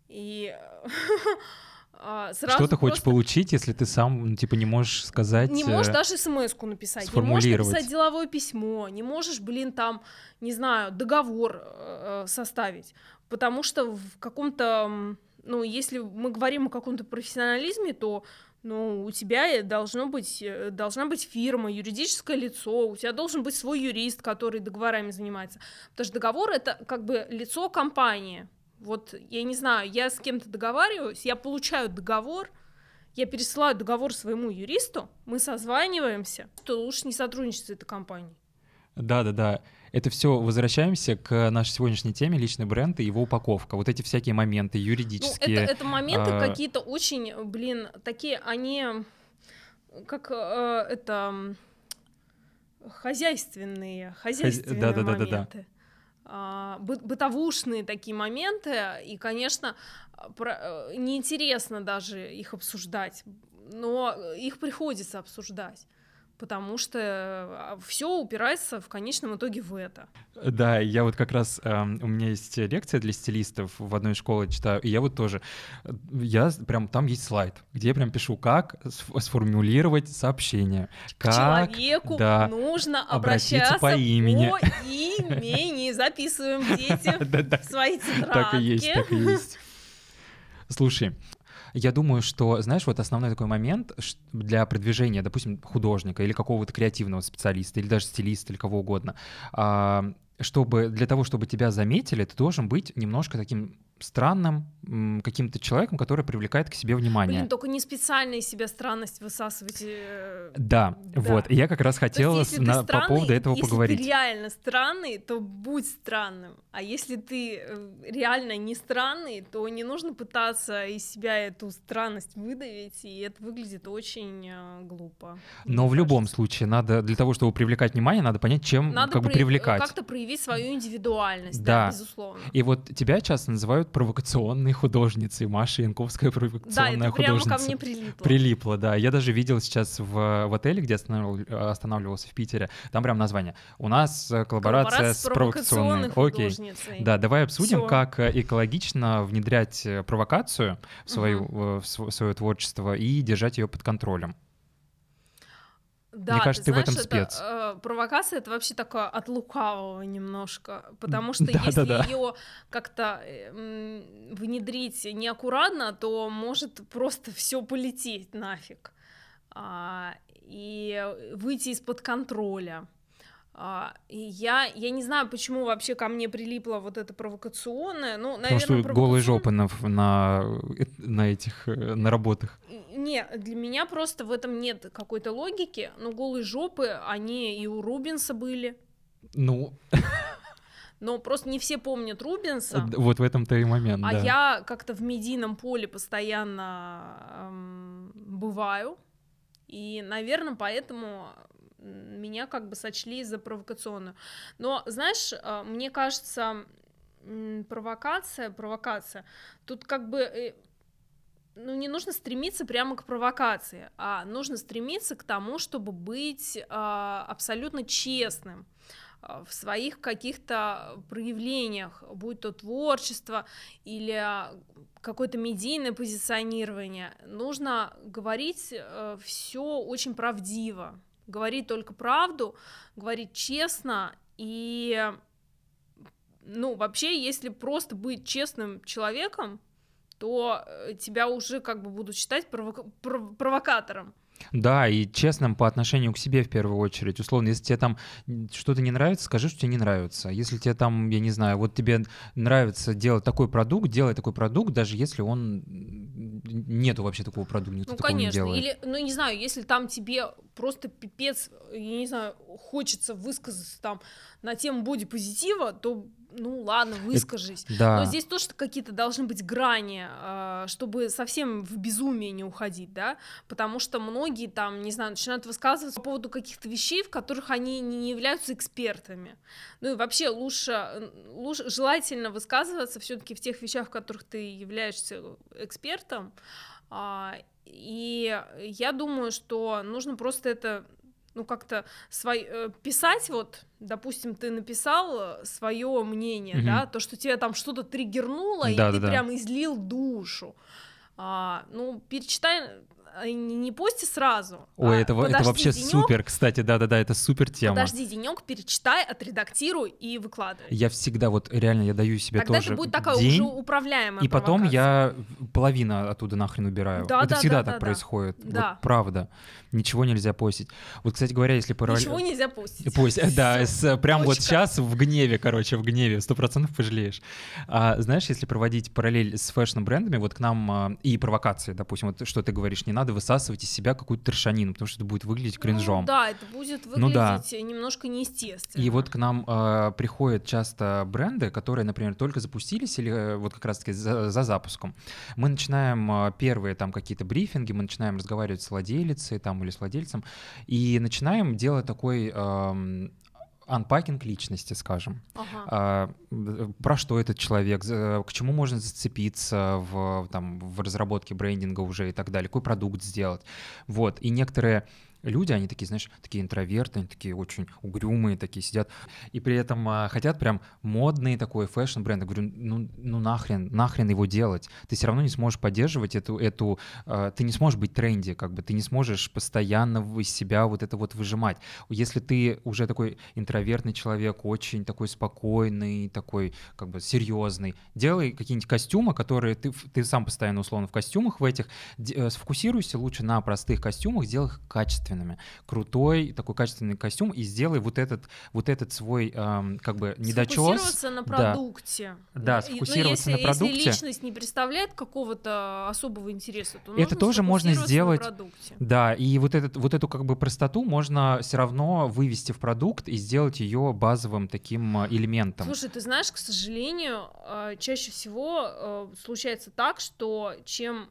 [SPEAKER 2] И
[SPEAKER 1] а, сразу Что ты хочешь получить, если ты сам, ну, типа, не можешь сказать...
[SPEAKER 2] Не можешь э, даже смс-ку написать, не можешь написать деловое письмо, не можешь, блин, там, не знаю, договор э, составить, потому что в каком-то, ну, если мы говорим о каком-то профессионализме, то ну, у тебя должно быть, э, должна быть фирма, юридическое лицо, у тебя должен быть свой юрист, который договорами занимается. Потому что договор — это как бы лицо компании, вот, я не знаю, я с кем-то договариваюсь, я получаю договор, я пересылаю договор своему юристу, мы созваниваемся, то лучше не сотрудничать с этой компанией.
[SPEAKER 1] Да, да, да. Это все возвращаемся к нашей сегодняшней теме личный бренд и его упаковка. Вот эти всякие моменты юридические.
[SPEAKER 2] Ну, это, это моменты а... какие-то очень, блин, такие, они как э, это хозяйственные, хозяйственные Хозя... да, да, моменты. Да, да, да. А, бытовушные такие моменты, и, конечно, про, э, неинтересно даже их обсуждать, но их приходится обсуждать потому что а, все упирается в конечном итоге в это.
[SPEAKER 1] Да, я вот как раз, э, у меня есть лекция для стилистов в одной школе читаю, и я вот тоже, я прям, там есть слайд, где я прям пишу, как сформулировать сообщение.
[SPEAKER 2] К как, человеку да, нужно обращаться по имени. По имени. Записываем дети свои тетрадки.
[SPEAKER 1] Так и есть, так и есть. Слушай, я думаю, что, знаешь, вот основной такой момент для продвижения, допустим, художника или какого-то креативного специалиста, или даже стилиста, или кого угодно, а, чтобы для того, чтобы тебя заметили, ты должен быть немножко таким странным каким-то человеком, который привлекает к себе внимание.
[SPEAKER 2] Блин, только не специально из себя странность высасывать.
[SPEAKER 1] Э, да, да. вот. И я как раз хотела есть, на, странный, по поводу этого
[SPEAKER 2] если
[SPEAKER 1] поговорить.
[SPEAKER 2] Если ты реально странный, то будь странным. А если ты э, реально не странный, то не нужно пытаться из себя эту странность выдавить, и это выглядит очень э, глупо.
[SPEAKER 1] Но в любом случае надо для того, чтобы привлекать внимание, надо понять, чем надо как бы привлекать.
[SPEAKER 2] Как-то проявить свою индивидуальность, да. да, безусловно.
[SPEAKER 1] И вот тебя часто называют провокационной художницей. Маша Янковская провокационная да, художница.
[SPEAKER 2] прямо ко мне прилипло.
[SPEAKER 1] Прилипло, да. Я даже видел сейчас в, в отеле, где останавливал, останавливался в Питере, там прям название. У нас э, коллаборация, коллаборация с провокационной. Окей. Да, давай обсудим, Всё. как э, экологично внедрять э, провокацию в, свою, угу. в свое творчество и держать ее под контролем.
[SPEAKER 2] Да,
[SPEAKER 1] Мне кажется, ты,
[SPEAKER 2] знаешь,
[SPEAKER 1] в этом спец.
[SPEAKER 2] Это, э, провокация это вообще такое от лукавого немножко, потому что да, если да, да. ее как-то э, внедрить неаккуратно, то может просто все полететь нафиг а, и выйти из-под контроля. А, и я, я не знаю, почему вообще ко мне прилипло вот это провокационное. Ну, наверное,
[SPEAKER 1] Потому что голые жопы на, на, на этих, э, на работах.
[SPEAKER 2] Не, для меня просто в этом нет какой-то логики. Но голые жопы, они и у Рубинса были.
[SPEAKER 1] Ну...
[SPEAKER 2] Но просто не все помнят Рубинса.
[SPEAKER 1] Вот в этом-то и момент,
[SPEAKER 2] А
[SPEAKER 1] да.
[SPEAKER 2] я как-то в медийном поле постоянно эм, бываю. И, наверное, поэтому меня как бы сочли за провокационную. Но, знаешь, э, мне кажется, провокация, провокация, тут как бы э, ну, не нужно стремиться прямо к провокации, а нужно стремиться к тому, чтобы быть э, абсолютно честным э, в своих каких-то проявлениях, будь то творчество или какое-то медийное позиционирование, нужно говорить э, все очень правдиво, говорить только правду, говорить честно и ну, вообще, если просто быть честным человеком, то э, тебя уже как бы будут считать провока- пров- провокатором.
[SPEAKER 1] Да, и честным по отношению к себе в первую очередь. Условно, если тебе там что-то не нравится, скажи, что тебе не нравится. Если тебе там, я не знаю, вот тебе нравится делать такой продукт, делай такой продукт, даже если он нету вообще такого продукта, никто ну, конечно. не делает.
[SPEAKER 2] Или, ну, не знаю, если там тебе просто пипец, я не знаю, хочется высказаться там на тему бодипозитива, то ну ладно, выскажись. Это, да. Но здесь тоже какие-то должны быть грани, а, чтобы совсем в безумие не уходить, да, потому что многие там, не знаю, начинают высказываться по поводу каких-то вещей, в которых они не являются экспертами. Ну и вообще лучше, лучше желательно высказываться все-таки в тех вещах, в которых ты являешься экспертом. А, и я думаю, что нужно просто это ну как-то свой, э, писать вот, допустим, ты написал свое мнение, угу. да, то, что тебя там что-то триггернуло, да, и да, ты да. прям излил душу. А, ну, перечитай не, не пости сразу.
[SPEAKER 1] Ой, а это, это вообще денёк, супер, кстати, да-да-да, это супер тема.
[SPEAKER 2] Подожди денек, перечитай, отредактируй и выкладывай.
[SPEAKER 1] Я всегда вот реально я даю себе Тогда тоже
[SPEAKER 2] это будет такая день, уже управляемая
[SPEAKER 1] И потом я половину оттуда нахрен убираю. Да, это да, всегда да, так да, происходит. Да. Вот, правда. Ничего нельзя постить. Вот, кстати говоря, если
[SPEAKER 2] параллель... Ничего нельзя постить.
[SPEAKER 1] Пусть, да, с, прям вот сейчас в гневе, короче, в гневе, сто процентов пожалеешь. А, знаешь, если проводить параллель с fashion-брендами, вот к нам а, и провокации, допустим, вот что ты говоришь, не надо высасывать из себя какую-то трешанину, потому что это будет выглядеть ну кринжом.
[SPEAKER 2] Ну, да, это будет выглядеть ну, да. немножко неестественно.
[SPEAKER 1] И вот к нам э, приходят часто бренды, которые, например, только запустились или э, вот как раз-таки за, за запуском. Мы начинаем э, первые там какие-то брифинги, мы начинаем разговаривать с владелицей там или с владельцем и начинаем делать такой э, анпакинг личности, скажем. Ага. А, про что этот человек, к чему можно зацепиться в, там, в разработке брендинга уже и так далее, какой продукт сделать. Вот. И некоторые люди, они такие, знаешь, такие интроверты, они такие очень угрюмые, такие сидят, и при этом а, хотят прям модный такой fashion-бренд. Я говорю, ну, ну нахрен, нахрен его делать? Ты все равно не сможешь поддерживать эту, эту а, ты не сможешь быть trendy, как бы, ты не сможешь постоянно из себя вот это вот выжимать. Если ты уже такой интровертный человек, очень такой спокойный, такой как бы серьезный, делай какие-нибудь костюмы, которые ты, ты сам постоянно условно в костюмах в этих, э, сфокусируйся лучше на простых костюмах, сделай их качественно качественными. Крутой такой качественный костюм и сделай вот этот, вот этот свой эм, как бы недочес.
[SPEAKER 2] Сфокусироваться на продукте.
[SPEAKER 1] Да, да сфокусироваться
[SPEAKER 2] ну,
[SPEAKER 1] если, на продукте.
[SPEAKER 2] Если личность не представляет какого-то особого интереса, то
[SPEAKER 1] это тоже можно сделать. Да, и вот, этот, вот эту как бы простоту можно все равно вывести в продукт и сделать ее базовым таким э, элементом.
[SPEAKER 2] Слушай, ты знаешь, к сожалению, э, чаще всего э, случается так, что чем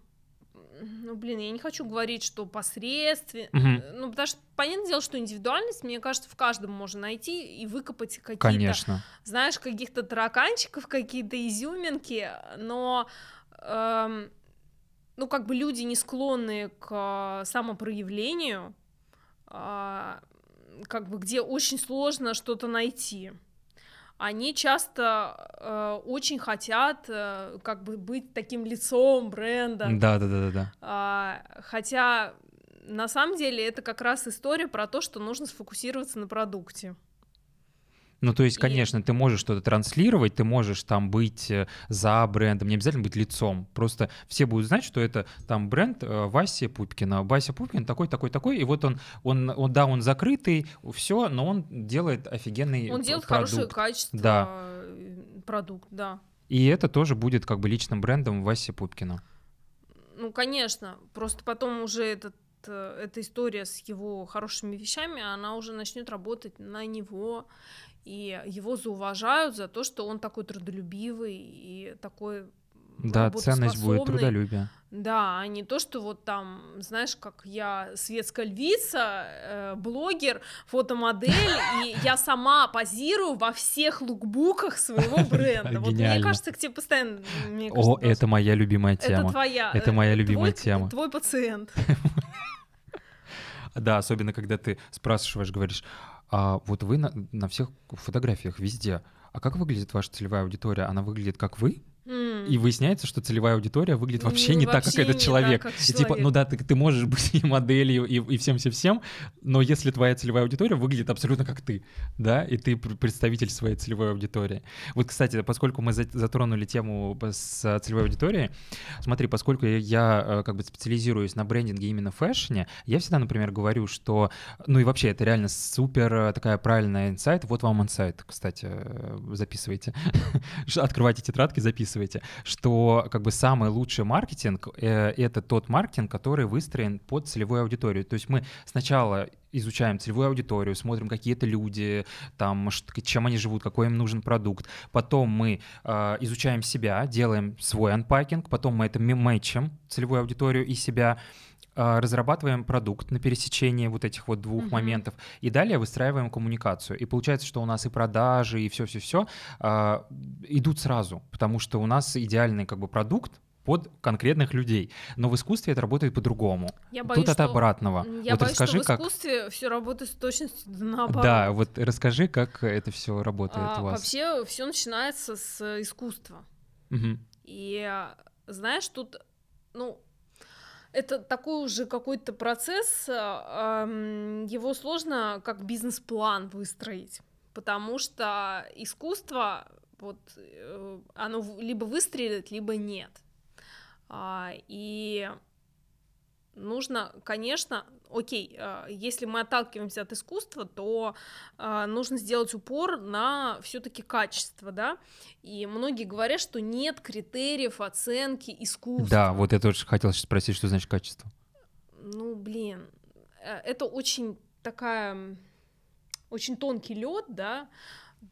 [SPEAKER 2] ну, блин, я не хочу говорить, что посредственно, угу. ну, потому что, понятное дело, что индивидуальность, мне кажется, в каждом можно найти и выкопать какие-то, Конечно. знаешь, каких-то тараканчиков, какие-то изюминки, но, эм, ну, как бы люди не склонны к самопроявлению, э, как бы где очень сложно что-то найти они часто э, очень хотят э, как бы быть таким лицом бренда.
[SPEAKER 1] Да, да, да, да. да.
[SPEAKER 2] А, хотя на самом деле это как раз история про то, что нужно сфокусироваться на продукте.
[SPEAKER 1] Ну, то есть, конечно, и... ты можешь что-то транслировать, ты можешь там быть э, за брендом, не обязательно быть лицом. Просто все будут знать, что это там бренд э, Васи Пупкина. Вася Пупкин такой, такой, такой, и вот он, он, он да, он закрытый, все, но он делает офигенный
[SPEAKER 2] Он делает продукт. хорошее качество да. Э, продукт, да.
[SPEAKER 1] И это тоже будет как бы личным брендом Васи Пупкина.
[SPEAKER 2] Ну, конечно, просто потом уже этот эта история с его хорошими вещами, она уже начнет работать на него, и его зауважают за то, что он такой трудолюбивый и такой
[SPEAKER 1] да, ценность будет трудолюбие.
[SPEAKER 2] Да, а не то, что вот там, знаешь, как я светская львица, э, блогер, фотомодель, и я сама позирую во всех лукбуках своего бренда. Вот мне кажется, к тебе постоянно...
[SPEAKER 1] О, это моя любимая тема.
[SPEAKER 2] Это твоя.
[SPEAKER 1] Это моя любимая тема.
[SPEAKER 2] Твой пациент.
[SPEAKER 1] Да, особенно когда ты спрашиваешь, говоришь, а вот вы на, на всех фотографиях везде. А как выглядит ваша целевая аудитория? Она выглядит как вы? Mm. И выясняется, что целевая аудитория выглядит вообще ну, не вообще так, как этот человек. Так, как и типа, ну да, ты, ты можешь быть и моделью, и, и всем-всем-всем, но если твоя целевая аудитория выглядит абсолютно как ты, да, и ты представитель своей целевой аудитории. Вот, кстати, поскольку мы затронули тему с целевой аудиторией, смотри, поскольку я э, как бы специализируюсь на брендинге именно в фэшне, я всегда, например, говорю, что, ну и вообще, это реально супер э, такая правильная инсайт. Вот вам инсайт, кстати, э, записывайте. Открывайте тетрадки, записывайте записывайте, что как бы самый лучший маркетинг э, это тот маркетинг, который выстроен под целевую аудиторию. То есть мы сначала изучаем целевую аудиторию, смотрим, какие это люди, там, чем они живут, какой им нужен продукт. Потом мы э, изучаем себя, делаем свой анпакинг, потом мы это мэчим, целевую аудиторию и себя, разрабатываем продукт на пересечении вот этих вот двух uh-huh. моментов, и далее выстраиваем коммуникацию. И получается, что у нас и продажи, и все-все-все э, идут сразу, потому что у нас идеальный как бы продукт, под конкретных людей. Но в искусстве это работает по-другому.
[SPEAKER 2] Я боюсь,
[SPEAKER 1] Тут от обратного.
[SPEAKER 2] Я
[SPEAKER 1] вот
[SPEAKER 2] боюсь,
[SPEAKER 1] расскажи,
[SPEAKER 2] что в искусстве как... все работает с точностью наоборот.
[SPEAKER 1] Да, вот расскажи, как это все работает
[SPEAKER 2] а,
[SPEAKER 1] у вас.
[SPEAKER 2] Вообще все начинается с искусства.
[SPEAKER 1] Угу.
[SPEAKER 2] И знаешь, тут, ну, это такой уже какой-то процесс, его сложно как бизнес-план выстроить, потому что искусство, вот, э, оно либо выстрелит, либо нет. А, и нужно, конечно, окей, а, если мы отталкиваемся от искусства, то а, нужно сделать упор на все-таки качество, да. И многие говорят, что нет критериев оценки искусства.
[SPEAKER 1] Да, вот я тоже хотел спросить, что значит качество.
[SPEAKER 2] Ну, блин, э, это очень такая, очень тонкий лед, да.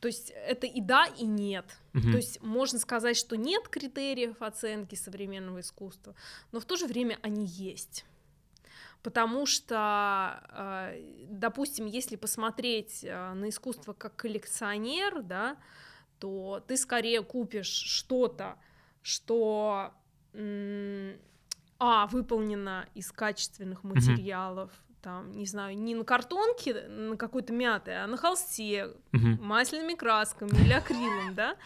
[SPEAKER 2] То есть это и да, и нет. Угу. То есть можно сказать, что нет критериев оценки современного искусства, но в то же время они есть потому что, э, допустим, если посмотреть э, на искусство как коллекционер, да, то ты скорее купишь что-то, что а выполнено из качественных материалов, mm-hmm. там, не знаю, не на картонке, на какой-то мятой, а на холсте, mm-hmm. масляными красками или акрилом, да.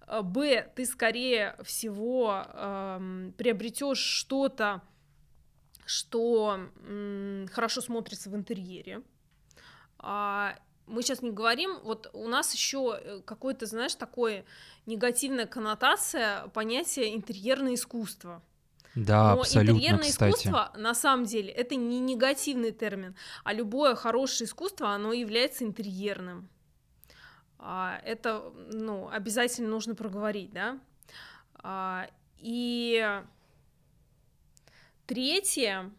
[SPEAKER 2] А, б, ты скорее всего эм, приобретешь что-то что хорошо смотрится в интерьере. А, мы сейчас не говорим, вот у нас еще э, какое-то, знаешь, такое негативная коннотация понятия интерьерное искусство.
[SPEAKER 1] Да, Но абсолютно, интерьерное кстати.
[SPEAKER 2] искусство, на самом деле, это не негативный термин, а любое хорошее искусство, оно является интерьерным. А, это, ну, обязательно нужно проговорить, да. А, и Третье,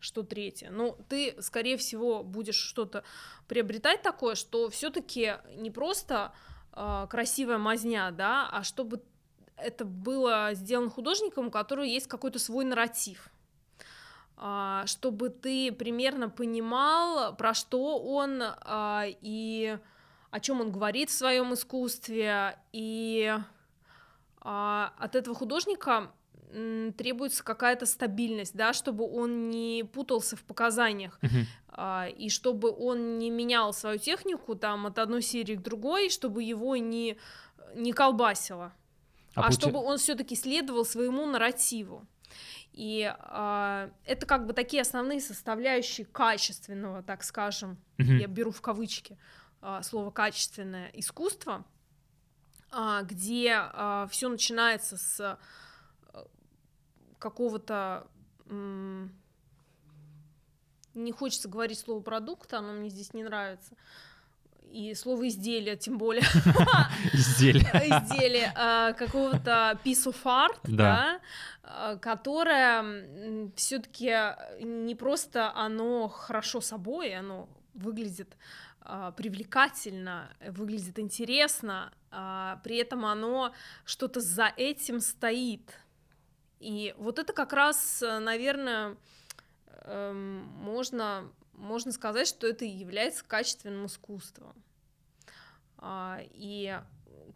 [SPEAKER 2] что третье? Ну, ты, скорее всего, будешь что-то приобретать такое, что все-таки не просто э, красивая мазня, да, а чтобы это было сделано художником, у которого есть какой-то свой нарратив а, чтобы ты примерно понимал, про что он а, и о чем он говорит в своем искусстве, и от этого художника требуется какая-то стабильность, да, чтобы он не путался в показаниях, uh-huh. и чтобы он не менял свою технику там от одной серии к другой, чтобы его не, не колбасило, а, а пути... чтобы он все-таки следовал своему нарративу. И а, это как бы такие основные составляющие качественного, так скажем, uh-huh. я беру в кавычки а, слово качественное искусство, а, где а, все начинается с какого-то не хочется говорить слово продукт, оно мне здесь не нравится. И слово изделие, тем более.
[SPEAKER 1] Изделие.
[SPEAKER 2] Изделие а, какого-то piece of art, да, а, которое все-таки не просто оно хорошо собой, оно выглядит а, привлекательно, выглядит интересно, при этом оно что-то за этим стоит и вот это как раз, э, наверное, эм, можно, можно сказать, что это является качественным искусством. А, и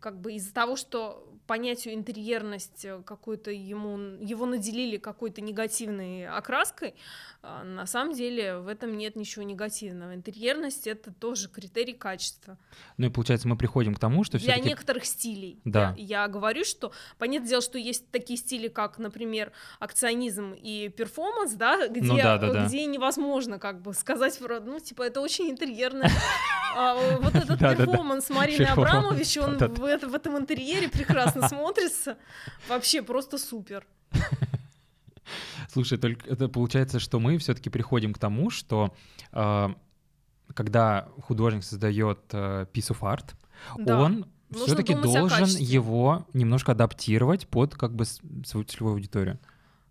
[SPEAKER 2] как бы из-за того, что понятию интерьерность э, какой-то ему, его наделили какой-то негативной окраской, а, на самом деле в этом нет ничего негативного. Интерьерность — это тоже критерий качества.
[SPEAKER 1] Ну и получается, мы приходим к тому, что
[SPEAKER 2] Для некоторых стилей.
[SPEAKER 1] Да.
[SPEAKER 2] Я, я говорю, что, понятное дело, что есть такие стили, как, например, акционизм и перформанс, да, где, ну, да, да, где да. невозможно как бы сказать ну, типа, это очень интерьерно. А, вот этот перформанс Марины Абрамович, он в этом интерьере прекрасно классно смотрится. Вообще просто супер.
[SPEAKER 1] Слушай, только это получается, что мы все-таки приходим к тому, что э, когда художник создает э, piece of art, да. он все-таки должен его немножко адаптировать под как бы свою целевую аудиторию.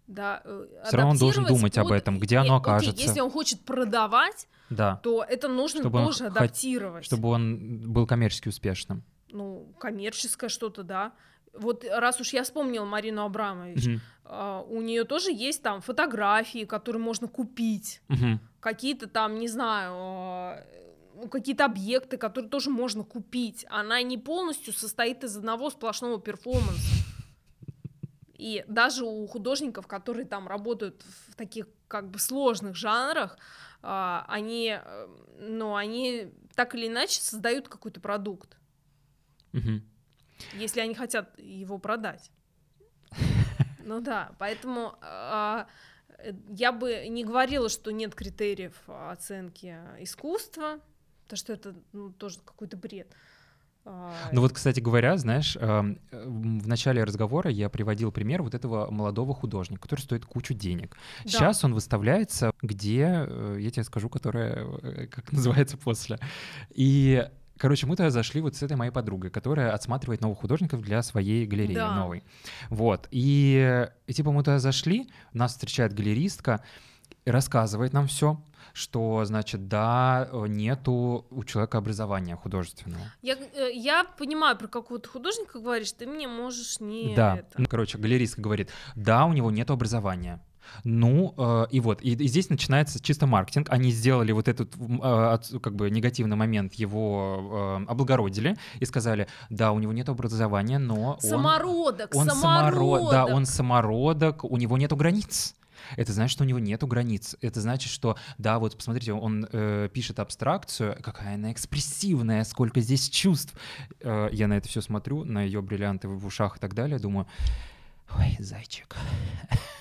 [SPEAKER 2] Да,
[SPEAKER 1] э, Все равно он должен думать под... об этом, где оно окажется. Окей,
[SPEAKER 2] если он хочет продавать, да. то это нужно чтобы тоже адаптировать.
[SPEAKER 1] Чтобы он был коммерчески успешным.
[SPEAKER 2] Ну, коммерческое что-то, да вот раз уж я вспомнил Марину Абрамович, угу. uh, у нее тоже есть там фотографии, которые можно купить, угу. какие-то там, не знаю, uh, какие-то объекты, которые тоже можно купить. Она не полностью состоит из одного сплошного перформанса. И даже у художников, которые там работают в таких как бы сложных жанрах, а, они, э, ну, они так или иначе создают какой-то продукт.
[SPEAKER 1] Угу.
[SPEAKER 2] Если они хотят его продать. Ну да, поэтому а, я бы не говорила, что нет критериев оценки искусства, потому что это ну, тоже какой-то бред.
[SPEAKER 1] А, ну вот, кстати говоря, знаешь, эм, в начале разговора я приводил пример вот этого молодого художника, который стоит кучу денег. Да. Сейчас он выставляется, где, э, я тебе скажу, которая, э, как называется после. И Короче, мы тогда зашли вот с этой моей подругой, которая отсматривает новых художников для своей галереи да. новой. Вот. И, и типа мы туда зашли, нас встречает галеристка, рассказывает нам все, что, значит, да, э, нету у человека образования художественного.
[SPEAKER 2] Я, э, я понимаю, про какого-то художника говоришь, ты мне можешь не
[SPEAKER 1] Да,
[SPEAKER 2] это.
[SPEAKER 1] короче, галеристка говорит, да, у него нету образования. Ну, э, и вот, и, и здесь начинается чисто маркетинг. Они сделали вот этот, э, как бы, негативный момент, его э, облагородили и сказали, да, у него нет образования, но
[SPEAKER 2] самородок,
[SPEAKER 1] он...
[SPEAKER 2] самородок,
[SPEAKER 1] самородок. Да, он самородок, у него нету границ это значит, что у него нету границ. Это значит, что, да, вот посмотрите, он э, пишет абстракцию, какая она экспрессивная, сколько здесь чувств. Э, я на это все смотрю, на ее бриллианты в ушах и так далее, думаю, ой, зайчик,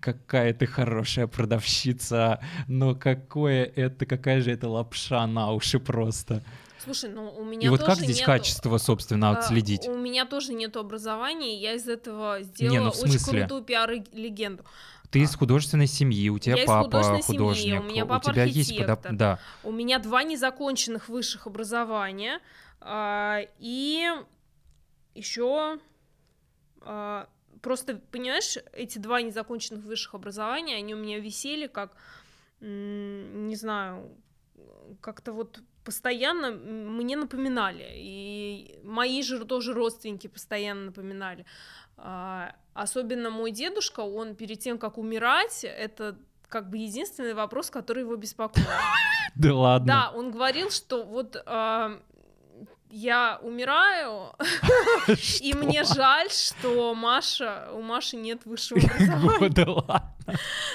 [SPEAKER 1] какая ты хорошая продавщица, но какое это, какая же это лапша на уши просто.
[SPEAKER 2] Слушай, ну у меня
[SPEAKER 1] И вот как
[SPEAKER 2] здесь
[SPEAKER 1] нету, качество, собственно, а, отследить?
[SPEAKER 2] А, у меня тоже нет образования, я из этого сделала Не, ну, очень крутую пиар-легенду.
[SPEAKER 1] Ты из художественной семьи, у тебя
[SPEAKER 2] я
[SPEAKER 1] папа художник,
[SPEAKER 2] семьи, у меня папа
[SPEAKER 1] у тебя есть да.
[SPEAKER 2] У меня два незаконченных высших образования а, и еще а, просто понимаешь, эти два незаконченных высших образования, они у меня висели как, не знаю, как-то вот постоянно мне напоминали, и мои же тоже родственники постоянно напоминали. А, особенно мой дедушка, он перед тем, как умирать, это как бы единственный вопрос, который его беспокоил.
[SPEAKER 1] Да ладно.
[SPEAKER 2] Да, он говорил, что вот а, я умираю, и мне жаль, что Маша, у Маши нет высшего образования.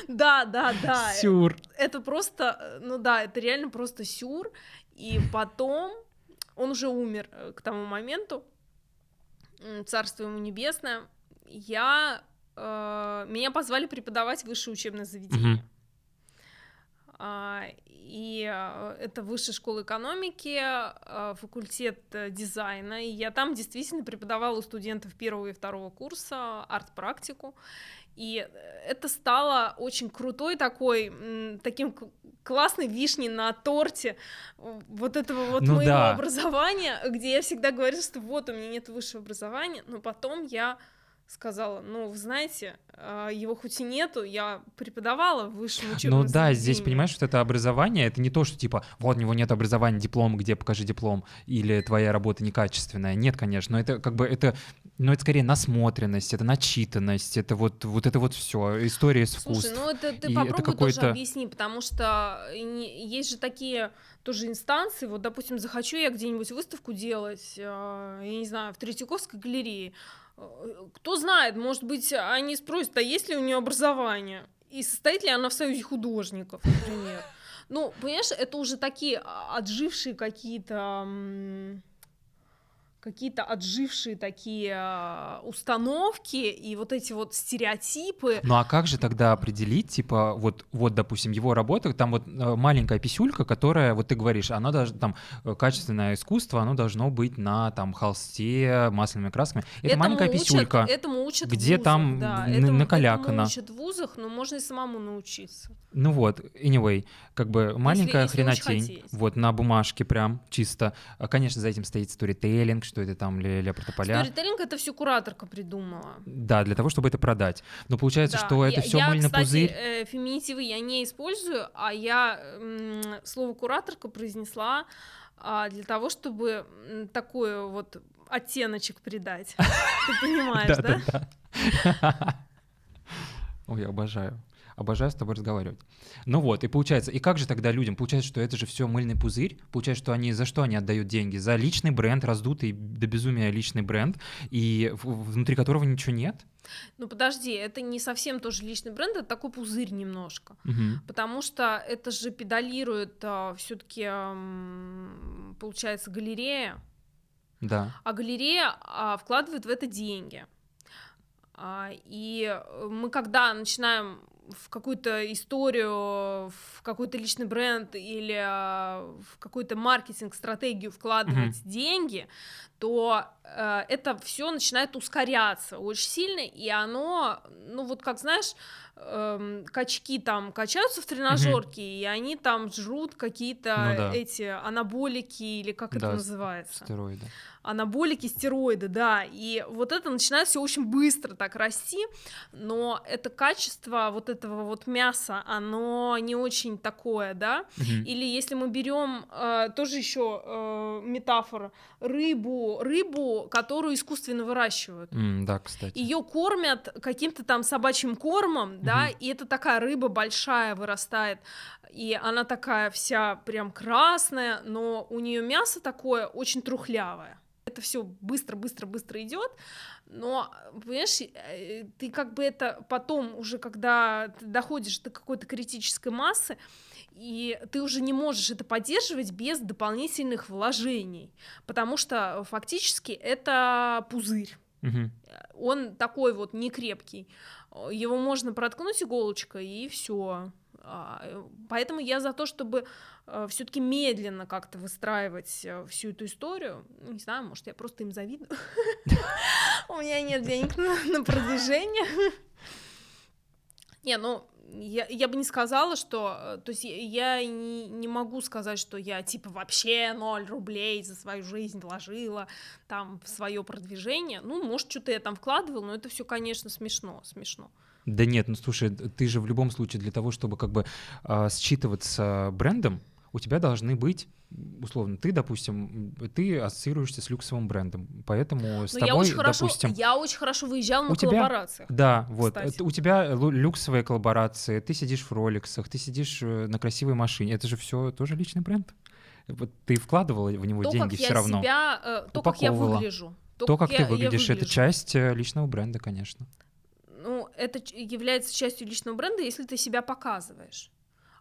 [SPEAKER 1] Да.
[SPEAKER 2] Да, да.
[SPEAKER 1] Сюр.
[SPEAKER 2] Это просто, ну да, это реально просто сюр. И потом он уже умер э, к тому моменту, царство ему небесное, я э, меня позвали преподавать высшее учебное заведение. А, и э, это высшая школа экономики, э, факультет дизайна, и я там действительно преподавала у студентов первого и второго курса арт-практику, и это стало очень крутой такой, таким классной вишней на торте вот этого вот ну, моего да. образования, где я всегда говорила, что вот у меня нет высшего образования, но потом я сказала, ну, вы знаете, а, его хоть и нету, я преподавала в высшем учебном
[SPEAKER 1] Ну да, здесь, понимаешь, что это образование, это не то, что типа, вот у него нет образования, диплом, где покажи диплом, или твоя работа некачественная. Нет, конечно, но это как бы, это, ну, это скорее насмотренность, это начитанность, это вот, вот это вот все, история искусств.
[SPEAKER 2] Слушай, ну это ты и попробуй это тоже объясни, потому что есть же такие тоже инстанции, вот, допустим, захочу я где-нибудь выставку делать, а, я не знаю, в Третьяковской галерее, кто знает, может быть, они спросят, а есть ли у нее образование? И состоит ли она в союзе художников, например? Ну, понимаешь, это уже такие а, отжившие какие-то какие-то отжившие такие а, установки и вот эти вот стереотипы.
[SPEAKER 1] Ну а как же тогда определить, типа, вот, вот допустим, его работа, там вот э, маленькая писюлька, которая, вот ты говоришь, она даже там э, качественное искусство, оно должно быть на там холсте, масляными красками. Это этому маленькая учат, писюлька.
[SPEAKER 2] Этому учат
[SPEAKER 1] где
[SPEAKER 2] вузах,
[SPEAKER 1] там
[SPEAKER 2] да,
[SPEAKER 1] этому, накалякано.
[SPEAKER 2] Этому учат в вузах, но можно и самому научиться.
[SPEAKER 1] Ну вот, anyway, как бы маленькая если, если хренотень, вот на бумажке прям чисто. А, конечно, за этим стоит сторителлинг, что это там Тополя.
[SPEAKER 2] Сторителлинг это все кураторка придумала.
[SPEAKER 1] Да, для того, чтобы это продать. Но получается, да. что это все мыльный
[SPEAKER 2] кстати,
[SPEAKER 1] пузырь.
[SPEAKER 2] Э, феминитивы я не использую, а я э, слово кураторка произнесла э, для того, чтобы такой вот оттеночек придать. Ты понимаешь,
[SPEAKER 1] да? Ой, обожаю. Обожаю с тобой разговаривать. Ну вот, и получается, и как же тогда людям? Получается, что это же все мыльный пузырь. Получается, что они за что они отдают деньги? За личный бренд, раздутый до безумия личный бренд, и внутри которого ничего нет?
[SPEAKER 2] Ну подожди, это не совсем тоже личный бренд, это такой пузырь немножко,
[SPEAKER 1] Мгм.
[SPEAKER 2] потому что это же педалирует а, все-таки получается галерея,
[SPEAKER 1] Да.
[SPEAKER 2] а галерея а, вкладывает в это деньги. А, и мы когда начинаем в какую-то историю, в какой-то личный бренд или а, в какой-то маркетинг, стратегию вкладывать деньги, то э, это все начинает ускоряться очень сильно, и оно, ну вот как знаешь, эм, качки там качаются в тренажерке, и они там жрут какие-то
[SPEAKER 1] Ну да.
[SPEAKER 2] эти анаболики или как это
[SPEAKER 1] Да,
[SPEAKER 2] называется
[SPEAKER 1] Стероиды.
[SPEAKER 2] анаболики, стероиды, да, и вот это начинает все очень быстро так расти, но это качество вот этого вот мяса, оно не очень такое, да,
[SPEAKER 1] Мгм.
[SPEAKER 2] или если мы берем э, тоже еще э, метафора рыбу, рыбу, которую искусственно выращивают.
[SPEAKER 1] М, Да, кстати.
[SPEAKER 2] Ее кормят каким-то там собачьим кормом, да,
[SPEAKER 1] Мгм.
[SPEAKER 2] и это такая рыба большая вырастает, и она такая вся прям красная, но у нее мясо такое очень трухлявое. Это все быстро, быстро, быстро идет, но понимаешь, э, ты как бы это потом уже, когда ты доходишь до какой-то критической массы, и ты уже не можешь это поддерживать без дополнительных вложений, потому что фактически это пузырь
[SPEAKER 1] Мгм.
[SPEAKER 2] он такой вот не крепкий. Его можно проткнуть иголочкой и все. Поэтому я за то, чтобы все-таки медленно как-то выстраивать э, всю эту историю. Не знаю, может, я просто им завидую. У меня нет денег на продвижение. Не, ну, я, я бы не сказала, что... э, То есть я не, не могу сказать, что я, типа, вообще ноль рублей за свою жизнь вложила там в свое продвижение. Ну, может, что-то я там вкладывал, но это все, конечно, смешно, смешно.
[SPEAKER 1] Да нет, ну слушай, ты же в любом случае для того, чтобы как бы а, считываться брендом, у тебя должны быть условно, ты, допустим, ты ассоциируешься с люксовым брендом, поэтому с
[SPEAKER 2] Но
[SPEAKER 1] тобой,
[SPEAKER 2] я очень хорошо,
[SPEAKER 1] допустим,
[SPEAKER 2] я очень хорошо выезжала на
[SPEAKER 1] у тебя-
[SPEAKER 2] коллаборациях.
[SPEAKER 1] да, вот,
[SPEAKER 2] кстати.
[SPEAKER 1] это у тебя люксовые коллаборации, ты сидишь в роликсах, ты сидишь э, на красивой машине, это же все тоже личный бренд. Вот ты вкладывала в него
[SPEAKER 2] То,
[SPEAKER 1] деньги
[SPEAKER 2] как я
[SPEAKER 1] все равно.
[SPEAKER 2] себя, э, то, как я выгляжу.
[SPEAKER 1] То, как
[SPEAKER 2] я-
[SPEAKER 1] ты
[SPEAKER 2] я
[SPEAKER 1] выглядишь, это
[SPEAKER 2] выгляжу.
[SPEAKER 1] часть э, личного бренда, конечно.
[SPEAKER 2] Ну, это является частью личного бренда, если ты себя показываешь.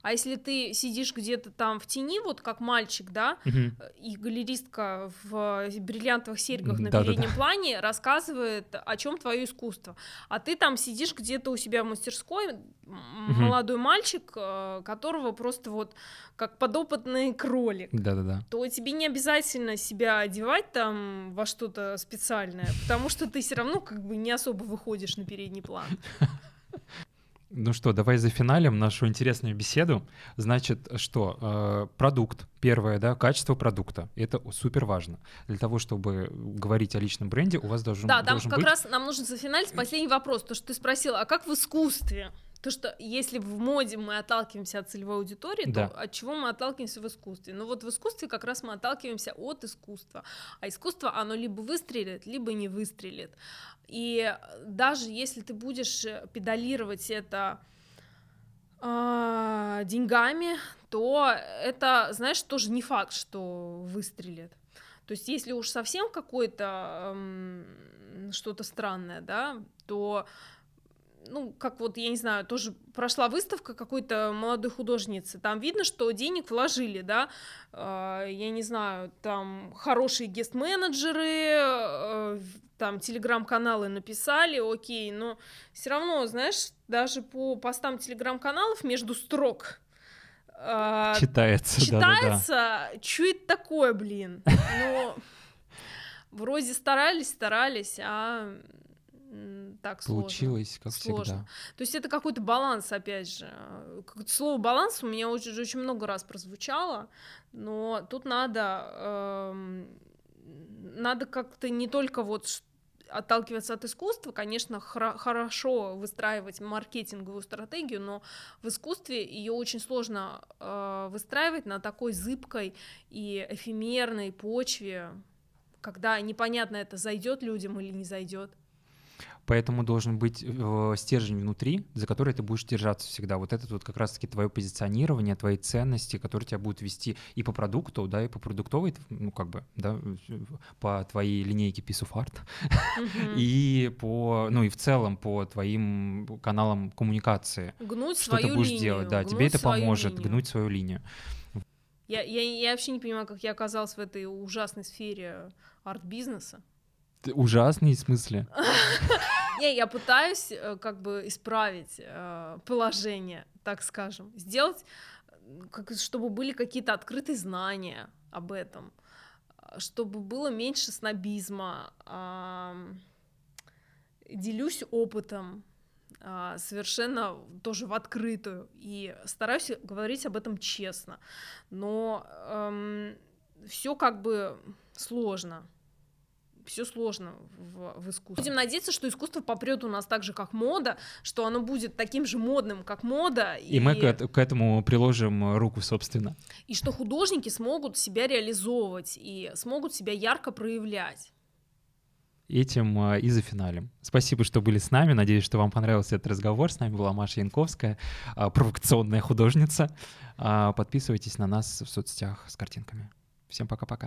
[SPEAKER 2] А если ты сидишь где-то там в тени, вот как мальчик, да,
[SPEAKER 1] Мгм.
[SPEAKER 2] и галеристка в бриллиантовых серьгах на
[SPEAKER 1] Да-да-да.
[SPEAKER 2] переднем плане рассказывает, о чем твое искусство. А ты там сидишь где-то у себя в мастерской, м, молодой мальчик, э, которого просто вот как подопытный кролик.
[SPEAKER 1] Да-да-да.
[SPEAKER 2] то тебе не обязательно себя одевать там во что-то специальное, потому что ты все равно как бы не особо выходишь на передний план.
[SPEAKER 1] Ну что, давай зафиналим нашу интересную беседу. Значит, что э, продукт, первое, да, качество продукта. Это супер важно. Для того, чтобы говорить о личном бренде, у вас должен,
[SPEAKER 2] Да, там как
[SPEAKER 1] быть...
[SPEAKER 2] раз нам нужно зафиналить последний вопрос, то, что ты спросил, а как в искусстве? То, что если в моде мы отталкиваемся от целевой аудитории,
[SPEAKER 1] Да.
[SPEAKER 2] то от чего мы отталкиваемся в искусстве? Ну вот в искусстве как раз мы отталкиваемся от искусства. А искусство, оно либо выстрелит, либо не выстрелит. И даже если ты будешь э, педалировать это а, деньгами, то это, знаешь, тоже не факт, что выстрелит. То есть, если уж совсем какое-то м, что-то странное, да, то ну, как вот, я не знаю, тоже прошла выставка какой-то молодой художницы, там видно, что денег вложили, да, э, я не знаю, там хорошие гест-менеджеры, э, там телеграм-каналы написали, окей, но все равно, знаешь, даже по постам телеграм-каналов между строк э,
[SPEAKER 1] Читается,
[SPEAKER 2] читается, что это такое, блин? Ну, вроде старались, старались, а так сложно.
[SPEAKER 1] Получилось, как
[SPEAKER 2] Сложно.
[SPEAKER 1] всегда.
[SPEAKER 2] То есть это какой-то баланс, опять же. Слово баланс у меня очень, очень много раз прозвучало, но тут надо, эм, надо как-то не только вот отталкиваться от искусства, конечно, хра- хорошо выстраивать маркетинговую стратегию, но в искусстве ее очень сложно э, выстраивать на такой зыбкой и эфемерной почве, когда непонятно это зайдет людям или не зайдет.
[SPEAKER 1] Поэтому должен быть э, стержень внутри, за который ты будешь держаться всегда. Вот это вот как раз-таки твое позиционирование, твои ценности, которые тебя будут вести и по продукту, да, и по продуктовой, ну, как бы, да, по твоей линейке Piece of Art, и по, ну, и в целом по твоим каналам коммуникации.
[SPEAKER 2] Гнуть что свою ты будешь линию, делать,
[SPEAKER 1] да, тебе это поможет линию. гнуть свою линию.
[SPEAKER 2] Я, я, я вообще не понимаю, как я оказалась в этой ужасной сфере арт-бизнеса.
[SPEAKER 1] Ужасный в смысле?
[SPEAKER 2] Не, я пытаюсь э, как бы исправить э, положение, так скажем, сделать, как, чтобы были какие-то открытые знания об этом, чтобы было меньше снобизма, делюсь опытом, а, совершенно тоже в открытую. И стараюсь говорить об этом честно, но эм, все как бы сложно все сложно в, в искусстве. Будем надеяться, что искусство попрет у нас так же, как мода, что оно будет таким же модным, как мода.
[SPEAKER 1] И, и мы к, к этому приложим руку, собственно.
[SPEAKER 2] И что художники смогут себя реализовывать и смогут себя ярко проявлять
[SPEAKER 1] этим а, и за финалем. Спасибо, что были с нами. Надеюсь, что вам понравился этот разговор. С нами была Маша Янковская, а, провокационная художница. А, подписывайтесь на нас в соцсетях с картинками. Всем пока-пока.